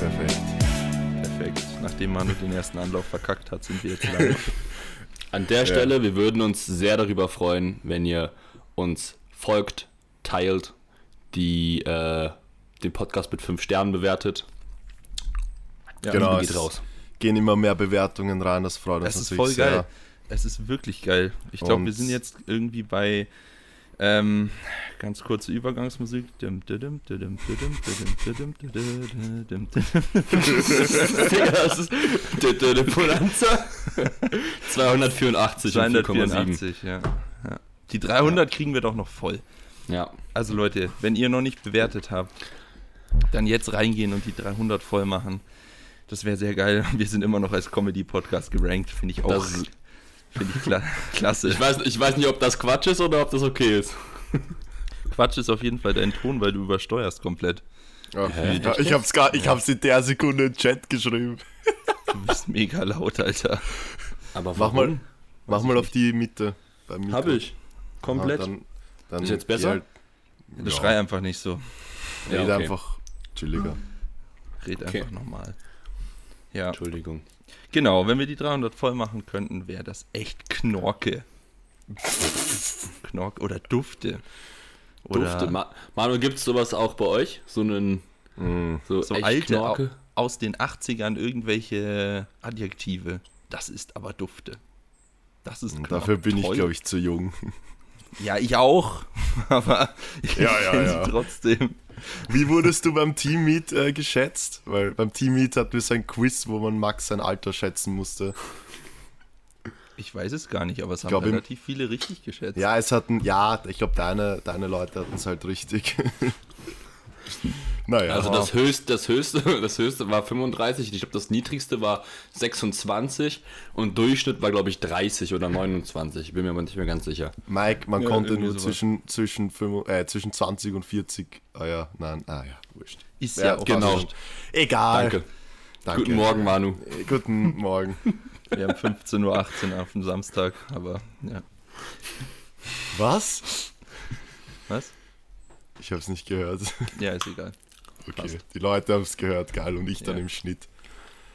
Perfekt. Perfekt. Nachdem Manu den ersten Anlauf verkackt hat, sind wir jetzt live. An der Stelle, wir würden uns sehr darüber freuen, wenn ihr uns folgt, teilt, die, äh, den Podcast mit 5 Sternen bewertet. Ja, Genau, Liebe geht raus. gehen immer mehr Bewertungen rein, das freut uns Es ist voll geil. sehr. Es ist wirklich geil. Ich glaube, wir sind jetzt irgendwie bei ähm, ganz kurze Übergangsmusik. das 284 284, ja. ja. Die 300 ja. kriegen wir doch noch voll. Ja. Also Leute, wenn ihr noch nicht bewertet habt, dann jetzt reingehen und die 300 voll machen. Das wäre sehr geil. Wir sind immer noch als Comedy-Podcast gerankt, finde ich auch das Finde ich kla klasse. Ich weiß, ich weiß nicht, ob das Quatsch ist oder ob das okay ist. Quatsch ist auf jeden Fall dein Ton, weil du übersteuerst komplett. Ja, Hä? ja, ich hab's gar, ich hab's in der Sekunde im Chat geschrieben. Du bist mega laut, Alter. Aber Mach mal, mach mal auf die Mitte. beim. Hab ich. Komplett. Ah, dann, dann Ist jetzt besser? Halt, Das Ja. Schrei einfach nicht so. red Ja, okay. einfach chilliger. Red Okay. einfach nochmal. Ja, Entschuldigung. Genau. Wenn wir die 300 voll machen könnten, wäre das echt Knorke. Knorke oder Dufte. Oder Dufte. Ma Manu, gibt's sowas auch bei euch? So einen. Mhm. So, so alte Knorke? au- aus den 80ern irgendwelche Adjektive. Das ist aber Dufte. Das ist Knorke. Dafür bin ich, Toll. glaube ich, zu jung. Ja, ich auch. Aber ich Ja, ja, kenn sie ja. trotzdem. Wie wurdest du beim Teammeet äh, geschätzt? Weil beim Teammeet hatten wir so ein Quiz, wo man Max sein Alter schätzen musste. Ich weiß es gar nicht, aber es haben glaub, im- relativ viele richtig geschätzt. Ja, es hatten, ja, ich glaube, deine, deine Leute hatten es halt richtig. naja. Also das höchste, das höchste, das höchste war 35. Ich glaube, das niedrigste war 26 und Durchschnitt war, glaube ich, 30 oder 29. Ich bin mir aber nicht mehr ganz sicher. Mike, man Ja, konnte nur sowas. zwischen, zwischen, fünf- äh, zwischen 20 und 40. Ah ja, nein, ah ja, wurscht. Ist Ja, ja, auch genau. wurscht. Egal. Danke. Danke. Guten Morgen, Manu. Äh, Guten Morgen. Wir haben 15.18 Uhr auf dem Samstag, aber ja. Was? Was? Ich habe es nicht gehört. Ja, ist egal. Okay, Passt. die Leute haben es gehört, geil, und ich dann Ja. im Schnitt.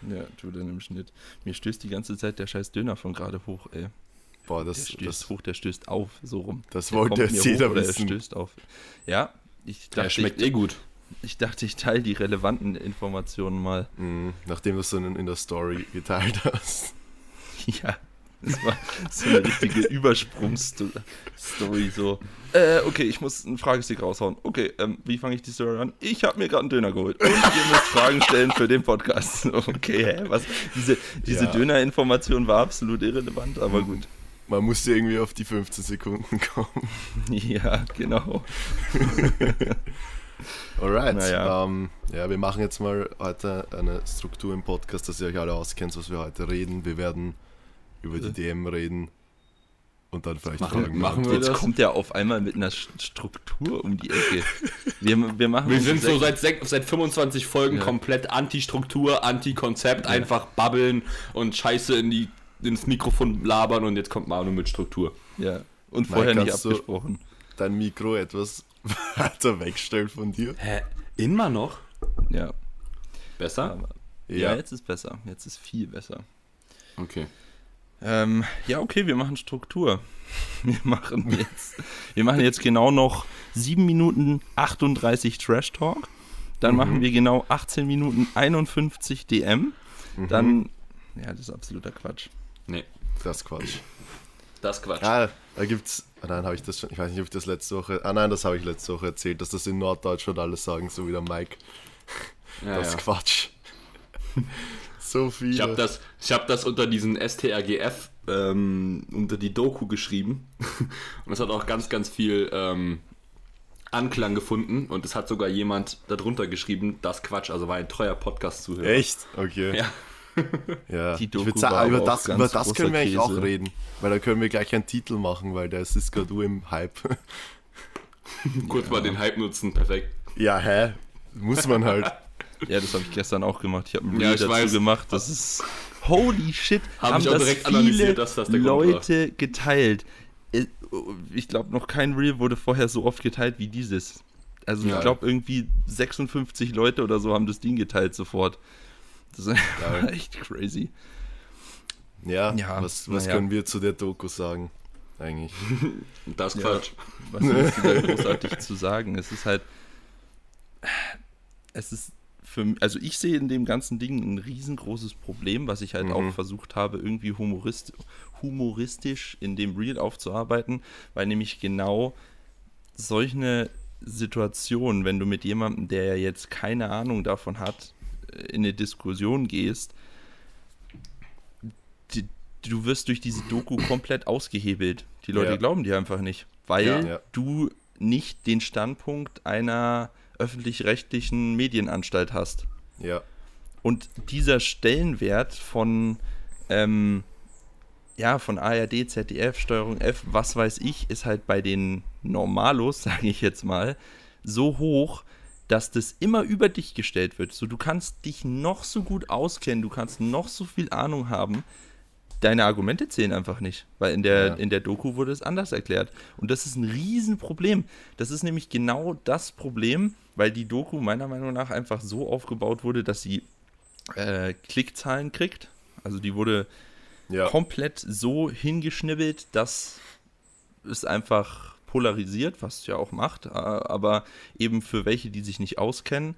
Ja, tu dann im Schnitt. Mir stößt die ganze Zeit der scheiß Döner von gerade hoch, ey. Boah, Der das, stößt das, hoch, der stößt auf, so rum. das Der wollte jetzt jeder hoch wissen. Er stößt auf. Ja, ich Der dachte, schmeckt ich, eh gut. ich dachte, ich teile die relevanten Informationen mal. Mhm, nachdem du es so in, in der Story geteilt hast. Ja, das war so eine richtige Übersprungsstory. So, äh, okay, ich muss einen Fragestick raushauen. Okay, ähm, wie fange ich die Story an? Ich habe mir gerade einen Döner geholt und ihr müsst Fragen stellen für den Podcast. Okay, hä, was? Diese, diese Ja. Döner-Information war absolut irrelevant, aber gut. Man musste irgendwie auf die 15 Sekunden kommen. Ja, genau. Alright. Naja. Ähm, ja, wir machen jetzt mal heute eine Struktur im Podcast, dass ihr euch alle auskennt, was wir heute reden. Wir werden über die DM reden und dann vielleicht Machen- Fragen machen wir. Jetzt das? kommt er auf einmal mit einer St- Struktur um die Ecke. Wir, wir machen Wir sind so seit, seit 25 Folgen Ja. komplett Anti-Struktur, Anti-Konzept, einfach babbeln und Scheiße in die, ins Mikrofon labern und jetzt kommt Manu mit Struktur. Ja, und Mike, vorher nicht kannst du- abgesprochen. Dein Mikro etwas weiter wegstellen von dir. Hä? Immer noch? Ja. Besser? Aber, ja. jetzt ist besser. Jetzt ist viel besser. Okay. Ähm, ja, okay, wir machen Struktur. Wir machen jetzt, wir machen jetzt genau noch 7 Minuten 38 Trash Talk. Dann machen wir genau 18 Minuten 51 DM. Dann, ja, das ist absoluter Quatsch. Nee, Das ist Quatsch. das ist Quatsch. Ah, da gibt's. Ah, nein, habe ich das schon. Ich weiß nicht, ob ich das letzte Woche. Ah, nein, das habe ich letzte Woche erzählt, dass das in Norddeutschland alle sagen, so wie der Mike. Ja, das ja. ist Quatsch. So viele. Ich habe das, ich hab das unter diesen STRGF, ähm, unter die Doku geschrieben. Und es hat auch ganz, ganz viel ähm, Anklang gefunden. Und es hat sogar jemand darunter geschrieben, das Quatsch, also war ein treuer Podcast-Zuhörer. Echt? Okay. Ja. Ja, Die ich Doku würde war sagen, über das, über das können wir eigentlich auch reden. Weil da können wir gleich einen Titel machen, weil der ist gerade du im Hype. Kurz mal den Hype nutzen, perfekt. ja, hä? Muss man halt. Ja, das habe ich gestern auch gemacht. Ich habe ein Ja, Reel ich dazu weiß. gemacht. Das ist. Holy shit! Hab haben ich auch das direkt viele analysiert, dass das der Grund war. Leute geteilt. Äh, Ich glaube, noch kein Reel wurde vorher so oft geteilt wie dieses. Also Ja. ich glaube irgendwie 56 Leute oder so haben das Ding geteilt sofort. Das ist Geil. echt crazy. Ja, Ja, was, was können wir zu der Doku sagen? Eigentlich. Das ist Ja. Quatsch. Was ist da großartig zu sagen? Es ist halt, es ist für also ich sehe in dem ganzen Ding ein riesengroßes Problem, was ich halt Mhm. auch versucht habe, irgendwie humorist, humoristisch in dem Reel aufzuarbeiten, weil nämlich genau solche Situationen, wenn du mit jemandem, der ja jetzt keine Ahnung davon hat, äh, in eine Diskussion gehst, die, du wirst durch diese Doku komplett ausgehebelt. Die Leute Ja. glauben dir einfach nicht, weil. Ja. du nicht den Standpunkt einer öffentlich-rechtlichen Medienanstalt hast. Ja. Und dieser Stellenwert von, ähm, ja, von ARD, ZDF, Steuerung F, was weiß ich, ist halt bei den Normalos, sage ich jetzt mal, so hoch, dass das immer über dich gestellt wird. So, du kannst dich noch so gut auskennen, du kannst noch so viel Ahnung haben. Deine Argumente zählen einfach nicht, weil in der, Ja. in der Doku wurde es anders erklärt. Und das ist ein Riesenproblem. Das ist nämlich genau das Problem, weil die Doku meiner Meinung nach einfach so aufgebaut wurde, dass sie äh, Klickzahlen kriegt. Also die wurde Ja. komplett so hingeschnibbelt, dass es einfach polarisiert, was es ja auch macht, äh, aber eben für welche, die sich nicht auskennen,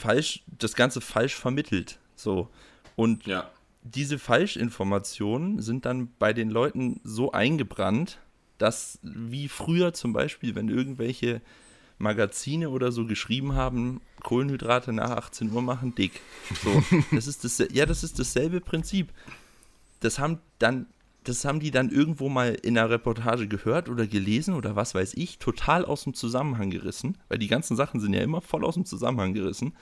falsch, das Ganze falsch vermittelt. So. Und Ja. Diese Falschinformationen sind dann bei den Leuten so eingebrannt, dass wie früher zum Beispiel, wenn irgendwelche Magazine oder so geschrieben haben, Kohlenhydrate nach 18 Uhr machen dick. So, das ist das, ja, das ist dasselbe Prinzip. Das haben dann, das haben die dann irgendwo mal in einer Reportage gehört oder gelesen oder was weiß ich, total aus dem Zusammenhang gerissen, weil die ganzen Sachen sind ja immer voll aus dem Zusammenhang gerissen.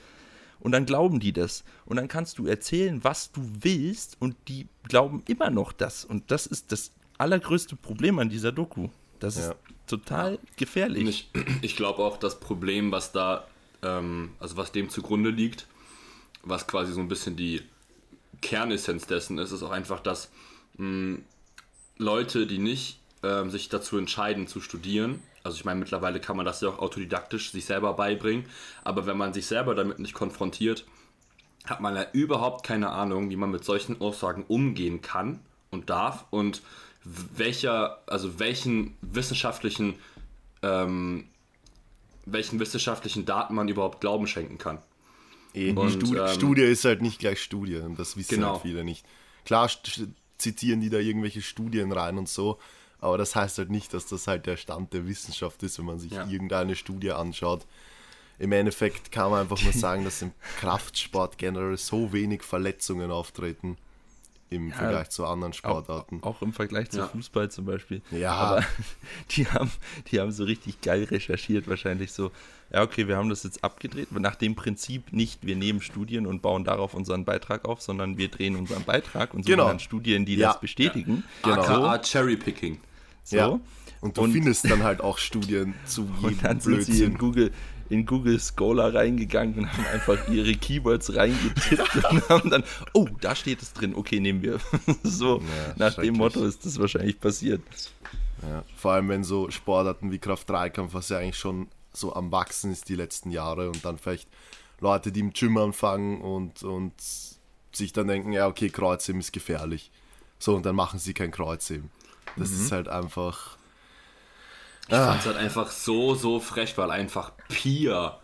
Und dann glauben die das. Und dann kannst du erzählen, was du willst, und die glauben immer noch das. Und das ist das allergrößte Problem an dieser Doku. Das Ja. ist total gefährlich. Ich, ich glaube auch, das Problem, was da, ähm, also was dem zugrunde liegt, was quasi so ein bisschen die Kernessenz dessen ist, ist auch einfach, dass mh, Leute, die nicht ähm, sich dazu entscheiden zu studieren, also ich meine, mittlerweile kann man das ja auch autodidaktisch sich selber beibringen, aber wenn man sich selber damit nicht konfrontiert, hat man ja überhaupt keine Ahnung, wie man mit solchen Aussagen umgehen kann und darf und welcher, also welchen wissenschaftlichen, ähm, welchen wissenschaftlichen Daten man überhaupt Glauben schenken kann. Eh, Und, Studi ähm, Studie ist halt nicht gleich Studie und das wissen Genau. halt viele nicht. Klar zitieren die da irgendwelche Studien rein und so, aber das heißt halt nicht, dass das halt der Stand der Wissenschaft ist, wenn man sich Ja. irgendeine Studie anschaut. Im Endeffekt kann man einfach nur sagen, dass im Kraftsport generell so wenig Verletzungen auftreten im Vergleich zu anderen Sportarten. Auch im Vergleich zu Ja. Fußball zum Beispiel. Ja. Aber die haben, die haben so richtig geil recherchiert, wahrscheinlich so, ja, okay, wir haben das jetzt abgedreht, nach dem Prinzip nicht, wir nehmen Studien und bauen darauf unseren Beitrag auf, sondern wir drehen unseren Beitrag und suchen Genau. dann Studien, die Ja. das bestätigen. Genau. AKA Cherrypicking. So. Ja. Und du Und- findest dann halt auch Studien zu Und dann sind sie in Blödsinn. Google, in Google Scholar reingegangen und haben einfach ihre Keywords reingetippt und haben dann, oh, da steht es drin, okay, nehmen wir. so, Ja, nach dem Motto ist das wahrscheinlich passiert. Ja, vor allem wenn so Sportarten wie Kraft-3-Kampf, was ja eigentlich schon so am Wachsen ist die letzten Jahre und dann vielleicht Leute, die im Gym anfangen und, und sich dann denken, ja okay, Kreuzheben ist gefährlich. So, und dann machen sie kein Kreuzheben. Das Mhm. ist halt einfach, Ich fand es halt einfach so, so frech, weil einfach Pia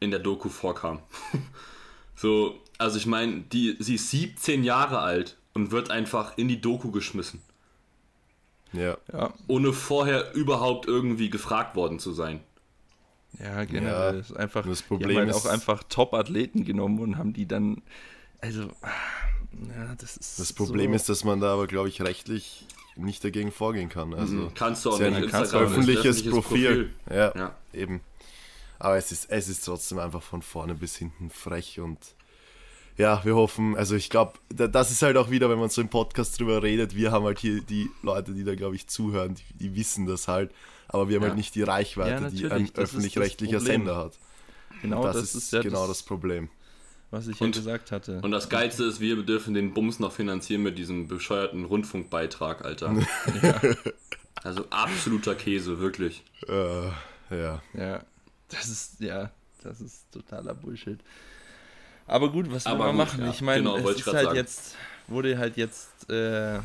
in der Doku vorkam. so, also ich meine, die, sie ist 17 Jahre alt und wird einfach in die Doku geschmissen. ja, Ja, Ohne vorher überhaupt irgendwie gefragt worden zu sein. ja generell Ja, ist einfach, das die Problem haben halt ist- auch einfach Top-Athleten genommen und haben die dann, also, ah, ja, das ist das Problem so, ist, dass man da aber, glaube ich, rechtlich nicht dagegen vorgehen kann. Also, Kannst du auch nicht. kannst auch ist ein öffentliches Profil. Ja, Ja. eben. Aber es ist, es ist trotzdem einfach von vorne bis hinten frech und ja, wir hoffen, also ich glaube, das ist halt auch wieder, wenn man so im Podcast drüber redet, wir haben halt hier die Leute, die da, glaube ich, zuhören, die, die wissen das halt, aber wir haben Ja. halt nicht die Reichweite, Ja, die ein das das öffentlich-rechtlicher. Sender hat. genau das, das, ist, ja genau das, Problem. Was ich Und- ja gesagt hatte. Und das Geilste ist, wir dürfen den Bums noch finanzieren mit diesem bescheuerten Rundfunkbeitrag, Alter. Also absoluter Käse, wirklich. Äh, ja. ja, Das ist, ja, das ist totaler Bullshit. Aber gut, was will Aber man gut, machen? ja, ich meine, genau, es ist halt sagen. jetzt, wurde halt jetzt äh,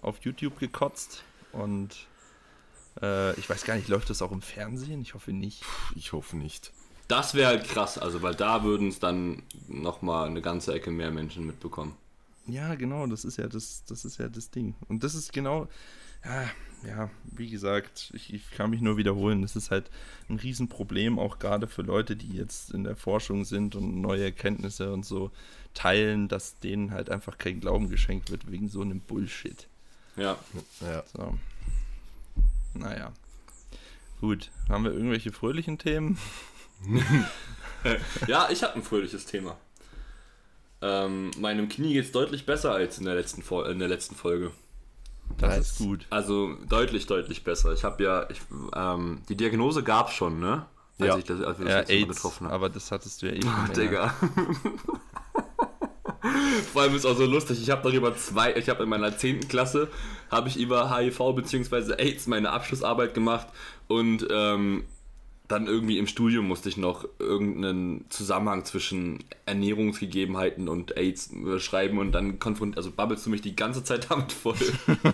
auf YouTube gekotzt und äh, ich weiß gar nicht, läuft das auch im Fernsehen? Ich hoffe nicht. Ich hoffe nicht. Das wäre halt krass, also weil da würden es dann nochmal eine ganze Ecke mehr Menschen mitbekommen. Ja, genau, das ist ja das, das ist ja das Ding. Und das ist genau, ja, ja, wie gesagt, ich, ich kann mich nur wiederholen, das ist halt ein Riesenproblem, auch gerade für Leute, die jetzt in der Forschung sind und neue Erkenntnisse und so teilen, dass denen halt einfach kein Glauben geschenkt wird wegen so einem Bullshit. Ja. Ja. So. Naja. Gut, haben wir irgendwelche fröhlichen Themen? Ja, ich habe ein fröhliches Thema. Ähm, meinem Knie geht es deutlich besser als in der letzten, Fol in der letzten Folge. Das Nice. ist gut. Also deutlich, deutlich besser. Ich habe ja, ich, ähm, die Diagnose gab es schon, ne? Als, Ja. ich das, als wir das Ja, letzte Mal AIDS, getroffen haben. aber das hattest du ja eh Oh. Digga. Vor allem ist auch so lustig, ich habe darüber zwei, ich habe in meiner 10. Klasse, habe ich über HIV bzw. AIDS meine Abschlussarbeit gemacht und ähm, dann irgendwie im Studium musste ich noch irgendeinen Zusammenhang zwischen Ernährungsgegebenheiten und AIDS schreiben und dann konfront also babbelst du mich die ganze Zeit damit voll.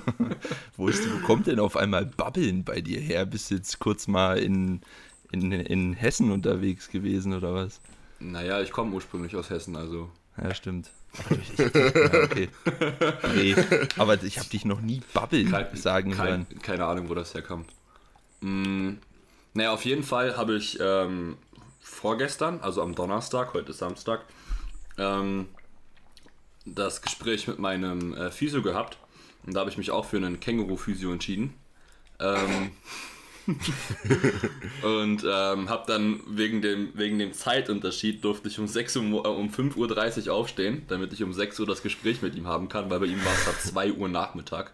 Wo, ist, wo kommt denn auf einmal Babbeln bei dir her? Bist du jetzt kurz mal in, in, in Hessen unterwegs gewesen oder was? naja, ich komme ursprünglich aus Hessen, also. Ja, stimmt. Aber ich, ich, ja, okay. Nee, aber ich habe dich noch nie babbeln Kein- sagen kein, hören. Keine Ahnung, wo das herkommt. Mm, naja, auf jeden Fall habe ich ähm, vorgestern, also am Donnerstag, heute ist Samstag, ähm, das Gespräch mit meinem äh, Physio gehabt. Und da habe ich mich auch für einen Känguru-Physio entschieden. Ähm, und ähm, habe dann wegen dem, wegen dem Zeitunterschied durfte ich um, 6 Uhr, mo- äh, um 5.30 Uhr aufstehen, damit ich um 6 Uhr das Gespräch mit ihm haben kann, weil bei ihm war es gerade 2 Uhr Nachmittag.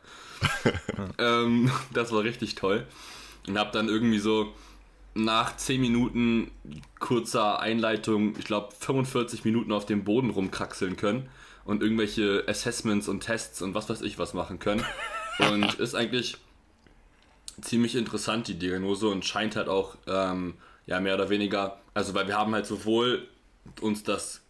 ähm, das war richtig toll. Und habe dann irgendwie so nach 10 Minuten kurzer Einleitung, ich glaube 45 Minuten auf dem Boden rumkraxeln können und irgendwelche Assessments und Tests und was weiß ich was machen können. Und ist eigentlich ziemlich interessant, die Diagnose, und scheint halt auch, ähm, ja, mehr oder weniger, also weil wir haben halt sowohl uns das,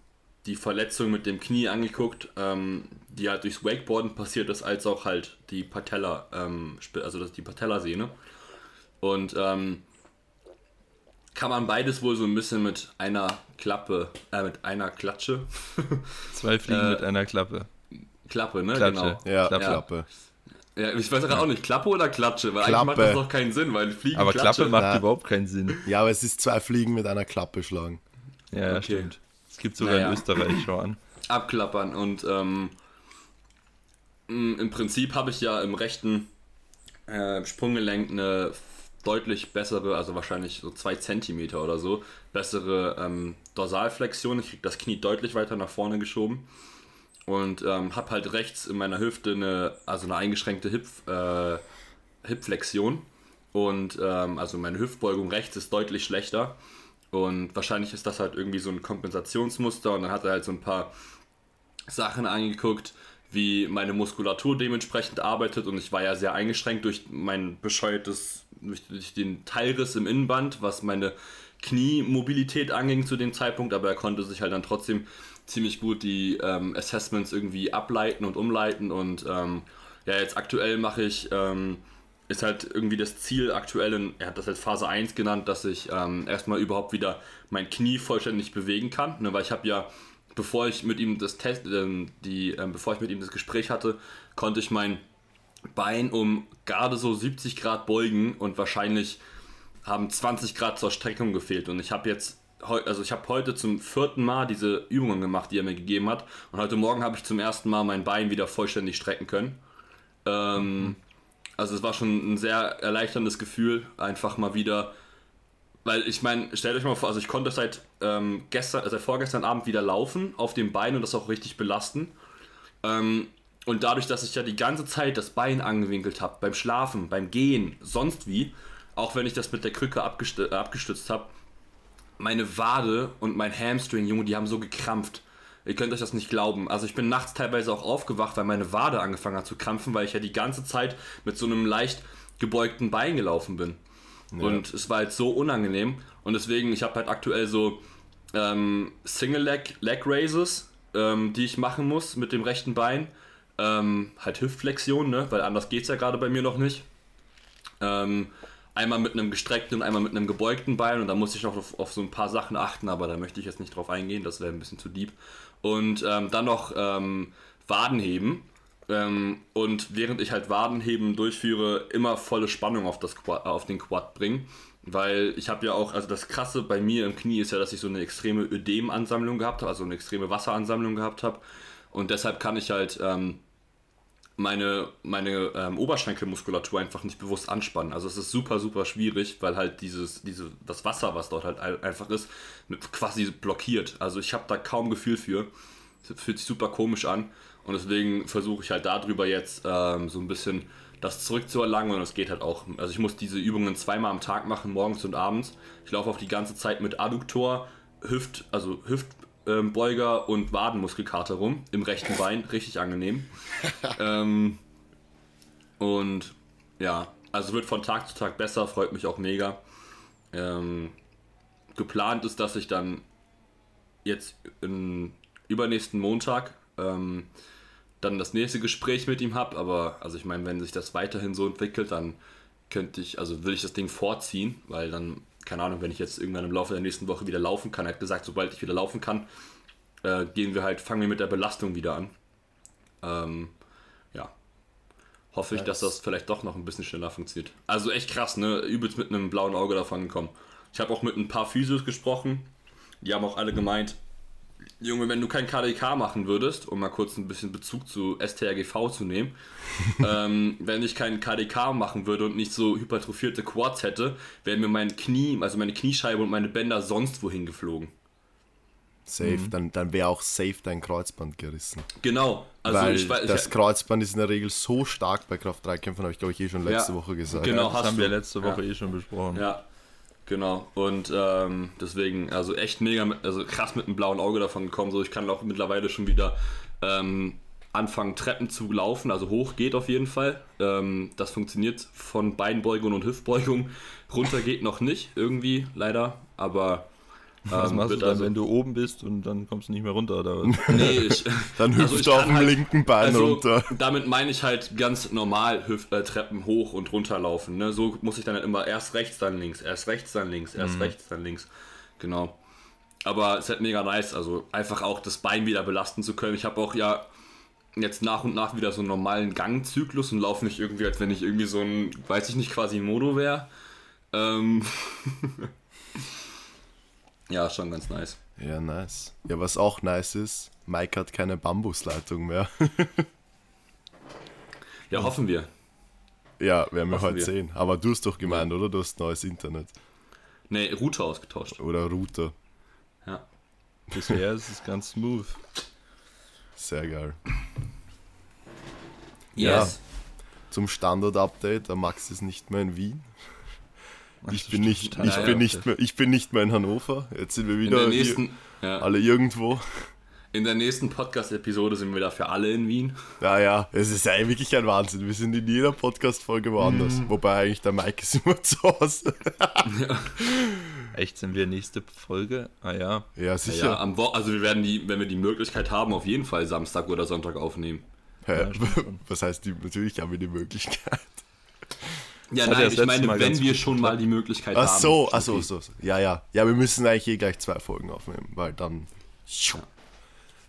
die Verletzung mit dem Knie angeguckt, ähm, die halt durchs Wakeboarden passiert ist, als auch halt die Patella, ähm, also das, die Patellasehne. Und ähm, kann man beides wohl so ein bisschen mit einer Klappe, äh, mit einer Klatsche, Zwei Fliegen Äh, mit einer Klappe. Klappe, ne? Klatsche. Genau. Ja, Klappe. Klappe. Ja, ich weiß gerade auch nicht, Klappe oder Klatsche, weil eigentlich Klappe. macht das doch keinen Sinn, weil Fliegen Aber Klatsche, Klappe macht Ja. überhaupt keinen Sinn. Ja, aber es ist zwei Fliegen mit einer Klappe schlagen. Ja, Okay. stimmt. Es gibt sogar Naja. in Österreich schon. abklappern und ähm, m, im Prinzip habe ich ja im rechten äh, Sprunggelenk eine deutlich bessere, also wahrscheinlich so zwei Zentimeter oder so, bessere ähm, Dorsalflexion. Ich kriege das Knie deutlich weiter nach vorne geschoben. Und ähm, habe halt rechts in meiner Hüfte eine, also eine eingeschränkte Hip, äh, Hipflexion. Und ähm, also meine Hüftbeugung rechts ist deutlich schlechter. Und wahrscheinlich ist das halt irgendwie so ein Kompensationsmuster. Und dann hat er halt so ein paar Sachen angeguckt, wie meine Muskulatur dementsprechend arbeitet. Und ich war ja sehr eingeschränkt durch mein bescheuertes, durch, den Teilriss im Innenband, was meine Kniemobilität anging zu dem Zeitpunkt, aber er konnte sich halt dann trotzdem ziemlich gut die ähm, Assessments irgendwie ableiten und umleiten und ähm, ja, jetzt aktuell mache ich, ähm, ist halt irgendwie das Ziel aktuell, in, er hat das jetzt Phase 1 genannt, dass ich ähm, erstmal überhaupt wieder mein Knie vollständig bewegen kann, ne, weil ich habe ja bevor ich mit ihm das Test, ähm, die, ähm, bevor ich mit ihm das Gespräch hatte, konnte ich mein Bein um gerade so 70 Grad beugen und wahrscheinlich haben 20 Grad zur Streckung gefehlt. Und ich habe jetzt, also ich habe heute zum vierten Mal diese Übungen gemacht, die er mir gegeben hat. Und heute Morgen habe ich zum ersten Mal mein Bein wieder vollständig strecken können. Ähm, also es war schon ein sehr erleichterndes Gefühl, einfach mal wieder weil ich meine, stellt euch mal vor, also ich konnte seit ähm, gestern, also vorgestern Abend wieder laufen auf dem Bein und das auch richtig belasten. Ähm, und dadurch, dass ich ja die ganze Zeit das Bein angewinkelt habe, beim Schlafen, beim Gehen, sonst wie, auch wenn ich das mit der Krücke äh, abgestützt habe, meine Wade und mein Hamstring, Junge, die haben so gekrampft. Ihr könnt euch das nicht glauben. Also ich bin nachts teilweise auch aufgewacht, weil meine Wade angefangen hat zu krampfen, weil ich ja die ganze Zeit mit so einem leicht gebeugten Bein gelaufen bin. Ja. Und es war halt so unangenehm. Und deswegen, ich habe halt aktuell so ähm, Single Leg, Leg Raises, ähm, die ich machen muss mit dem rechten Bein. Ähm, halt Hüftflexion, ne? weil anders geht es ja gerade bei mir noch nicht. Ähm, einmal mit einem gestreckten und einmal mit einem gebeugten Bein und da muss ich noch auf, auf so ein paar Sachen achten, aber da möchte ich jetzt nicht drauf eingehen, das wäre ein bisschen zu deep. Und ähm, dann noch ähm, Wadenheben. Ähm, und während ich halt Wadenheben durchführe, immer volle Spannung auf, das Quad, auf den Quad bringen. Weil ich habe ja auch, also das Krasse bei mir im Knie ist ja, dass ich so eine extreme Ödemansammlung gehabt habe, also eine extreme Wasseransammlung gehabt habe. Und deshalb kann ich halt ähm, meine, meine ähm, Oberschenkelmuskulatur einfach nicht bewusst anspannen. Also es ist super, super schwierig, weil halt dieses, diese, das Wasser, was dort halt ein- einfach ist, quasi blockiert. Also ich habe da kaum Gefühl für. Das fühlt sich super komisch an. Und deswegen versuche ich halt darüber jetzt ähm, so ein bisschen das zurückzuerlangen und es geht halt auch. Also ich muss diese Übungen zweimal am Tag machen, morgens und abends. Ich laufe auch die ganze Zeit mit Adduktor, Hüft, also Hüftbeuger und Wadenmuskelkater rum im rechten Bein, richtig angenehm. ähm, und ja, also wird von Tag zu Tag besser, freut mich auch mega. Ähm, geplant ist, dass ich dann jetzt in übernächsten Montag ähm, dann das nächste Gespräch mit ihm habe, aber also ich meine, wenn sich das weiterhin so entwickelt, dann könnte ich, also will ich das Ding vorziehen, weil dann, keine Ahnung, wenn ich jetzt irgendwann im Laufe der nächsten Woche wieder laufen kann, er hat gesagt, sobald ich wieder laufen kann, äh, gehen wir halt, fangen wir mit der Belastung wieder an. Ähm, ja. Hoffe ich, dass das vielleicht doch noch ein bisschen schneller funktioniert. Also echt krass, ne? Übelst mit einem blauen Auge davon gekommen. Ich habe auch mit ein paar Physios gesprochen. Die haben auch alle gemeint, Junge, wenn du kein KDK machen würdest, um mal kurz ein bisschen Bezug zu STRGV zu nehmen, ähm, wenn ich kein KDK machen würde und nicht so hypertrophierte Quads hätte, wären mir mein Knie, also meine Kniescheibe und meine Bänder sonst wohin geflogen. Safe, Mhm. dann, dann wäre auch safe dein Kreuzband gerissen. Genau. Also Weil ich weiß, das ich, Kreuzband ist in der Regel so stark bei Kraft-3-Kämpfern, habe ich glaube ich eh schon letzte Ja, Woche gesagt. genau. das hast haben du. wir letzte Woche Ja. eh schon besprochen. Ja, genau. Und ähm, deswegen, also echt mega, also krass mit einem blauen Auge davon gekommen. So, ich kann auch mittlerweile schon wieder ähm, anfangen, Treppen zu laufen. Also hoch geht auf jeden Fall. Ähm, das funktioniert von Beinbeugung und Hüftbeugung. Runter geht noch nicht, irgendwie, leider. Aber Was ähm, machst du dann, also- wenn du oben bist und dann kommst du nicht mehr runter? Oder? Nee, ich, Dann also hüpft ich er auf kann dem halt- linken Bein also, runter. Damit meine ich halt ganz normal Hüf äh, Treppen hoch und runter laufen. Ne? So muss ich dann halt immer erst rechts, dann links, erst rechts, dann links, erst Mhm. rechts, dann links. Genau. Aber es ist halt mega nice, also einfach auch das Bein wieder belasten zu können. Ich habe auch ja jetzt nach und nach wieder so einen normalen Gangzyklus und laufe nicht irgendwie, als wenn ich irgendwie so ein, weiß ich nicht, quasi Modo wäre. Ähm ja, schon ganz nice. Ja, nice. Ja, was auch nice ist, Mike hat keine Bambusleitung mehr. Ja, hoffen wir. ja, werden wir Hoffen heute wir. sehen. Aber du hast doch gemeint, oder? Du hast neues Internet. Ne, Route ausgetauscht. Oder Router. Ja. Bisher ist es ganz smooth. Sehr geil. Yes. Zum Standard-Update, der Max ist nicht mehr in Wien. Ich bin nicht, ich bin nicht mehr, ich bin nicht mehr in Hannover. Jetzt sind wir In wieder der hier, nächsten, ja, alle irgendwo. in der nächsten Podcast-Episode sind wir dafür alle in Wien. Ja, ja, es ist ja wirklich ein Wahnsinn. Wir sind in jeder Podcast-Folge woanders. Mhm. Wobei eigentlich der Mike ist immer zu Hause. Echt, sind wir nächste Folge? Ah ja. Ja, Ja, sicher. am Wo also wir werden die, wenn wir die Möglichkeit haben, auf jeden Fall Samstag oder Sonntag aufnehmen. Hä? Was heißt, die, natürlich haben wir die Möglichkeit. Ja, Das ja nein, das ich meine, Mal wenn wir schon mal die Möglichkeit Ach haben. so, ach so, Okay. so, so. Ja, ja. Ja, wir müssen eigentlich eh gleich zwei Folgen aufnehmen, weil dann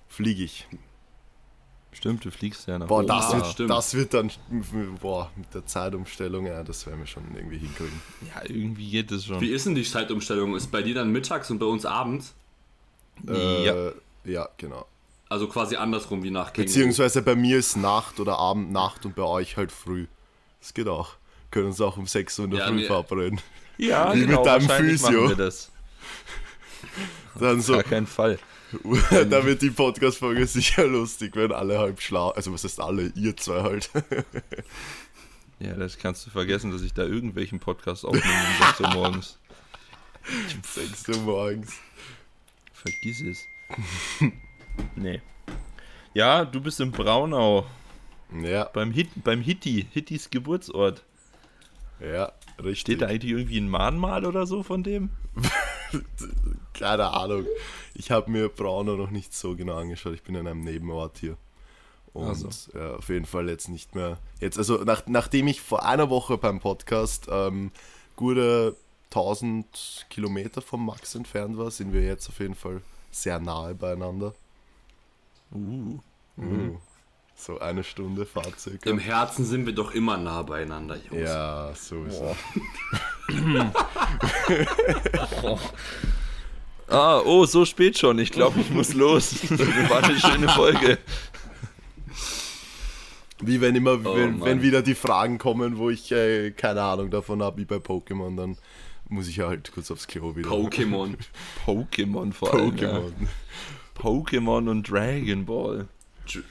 fliege ich. Stimmt, du fliegst ja nach Boah, das, Ah, wird, stimmt. das wird dann, boah, mit der Zeitumstellung, ja, das werden wir schon irgendwie hinkriegen. Ja, irgendwie geht es schon. Wie ist denn die Zeitumstellung? Ist bei dir dann mittags und bei uns abends? Ja. Äh, ja, genau. Also quasi andersrum wie nach Känguru. Beziehungsweise bei mir ist Nacht oder Abend Nacht und bei euch halt früh. Das geht auch. Können uns auch um 6 Uhr in der Ja, Früh nee. verabreden. Ja, Wie mit genau, deinem wahrscheinlich Physio. machen wir das. Dann so, Gar keinen Fall. da wird die Podcast-Folge sicher lustig, wenn alle halb schlau, also was heißt alle, ihr zwei halt. Ja, das kannst du vergessen, dass ich da irgendwelchen Podcast aufnehme um 6 Uhr morgens. 6 Uhr morgens. Vergiss es. nee. Ja, du bist in Braunau. Ja, Beim, Hit, beim Hitti. Hittis Geburtsort. Ja, richtig. Steht da eigentlich irgendwie ein Mahnmal oder so von dem? Keine Ahnung. Ich habe mir Brauner noch nicht so genau angeschaut. Ich bin in einem Nebenort hier. Und Also. ja, auf jeden Fall jetzt nicht mehr. Jetzt, also nach, nachdem ich vor einer Woche beim Podcast ähm, gute 1000 Kilometer vom Max entfernt war, sind wir jetzt auf jeden Fall sehr nahe beieinander. Uh. Mhm. So eine Stunde Fahrt circa. Im Herzen sind wir doch immer nah beieinander, Jungs. Ja, sowieso. Ah, oh, so spät schon. Ich glaube, ich muss los. War eine schöne Folge. Wie wenn immer, Oh, wenn, wenn wieder die Fragen kommen, wo ich äh, keine Ahnung davon habe, wie bei Pokémon, dann muss ich halt kurz aufs Klo wieder. Pokémon. Pokémon vor allem. Ja. Pokémon. Pokémon und Dragon Ball. Tschü-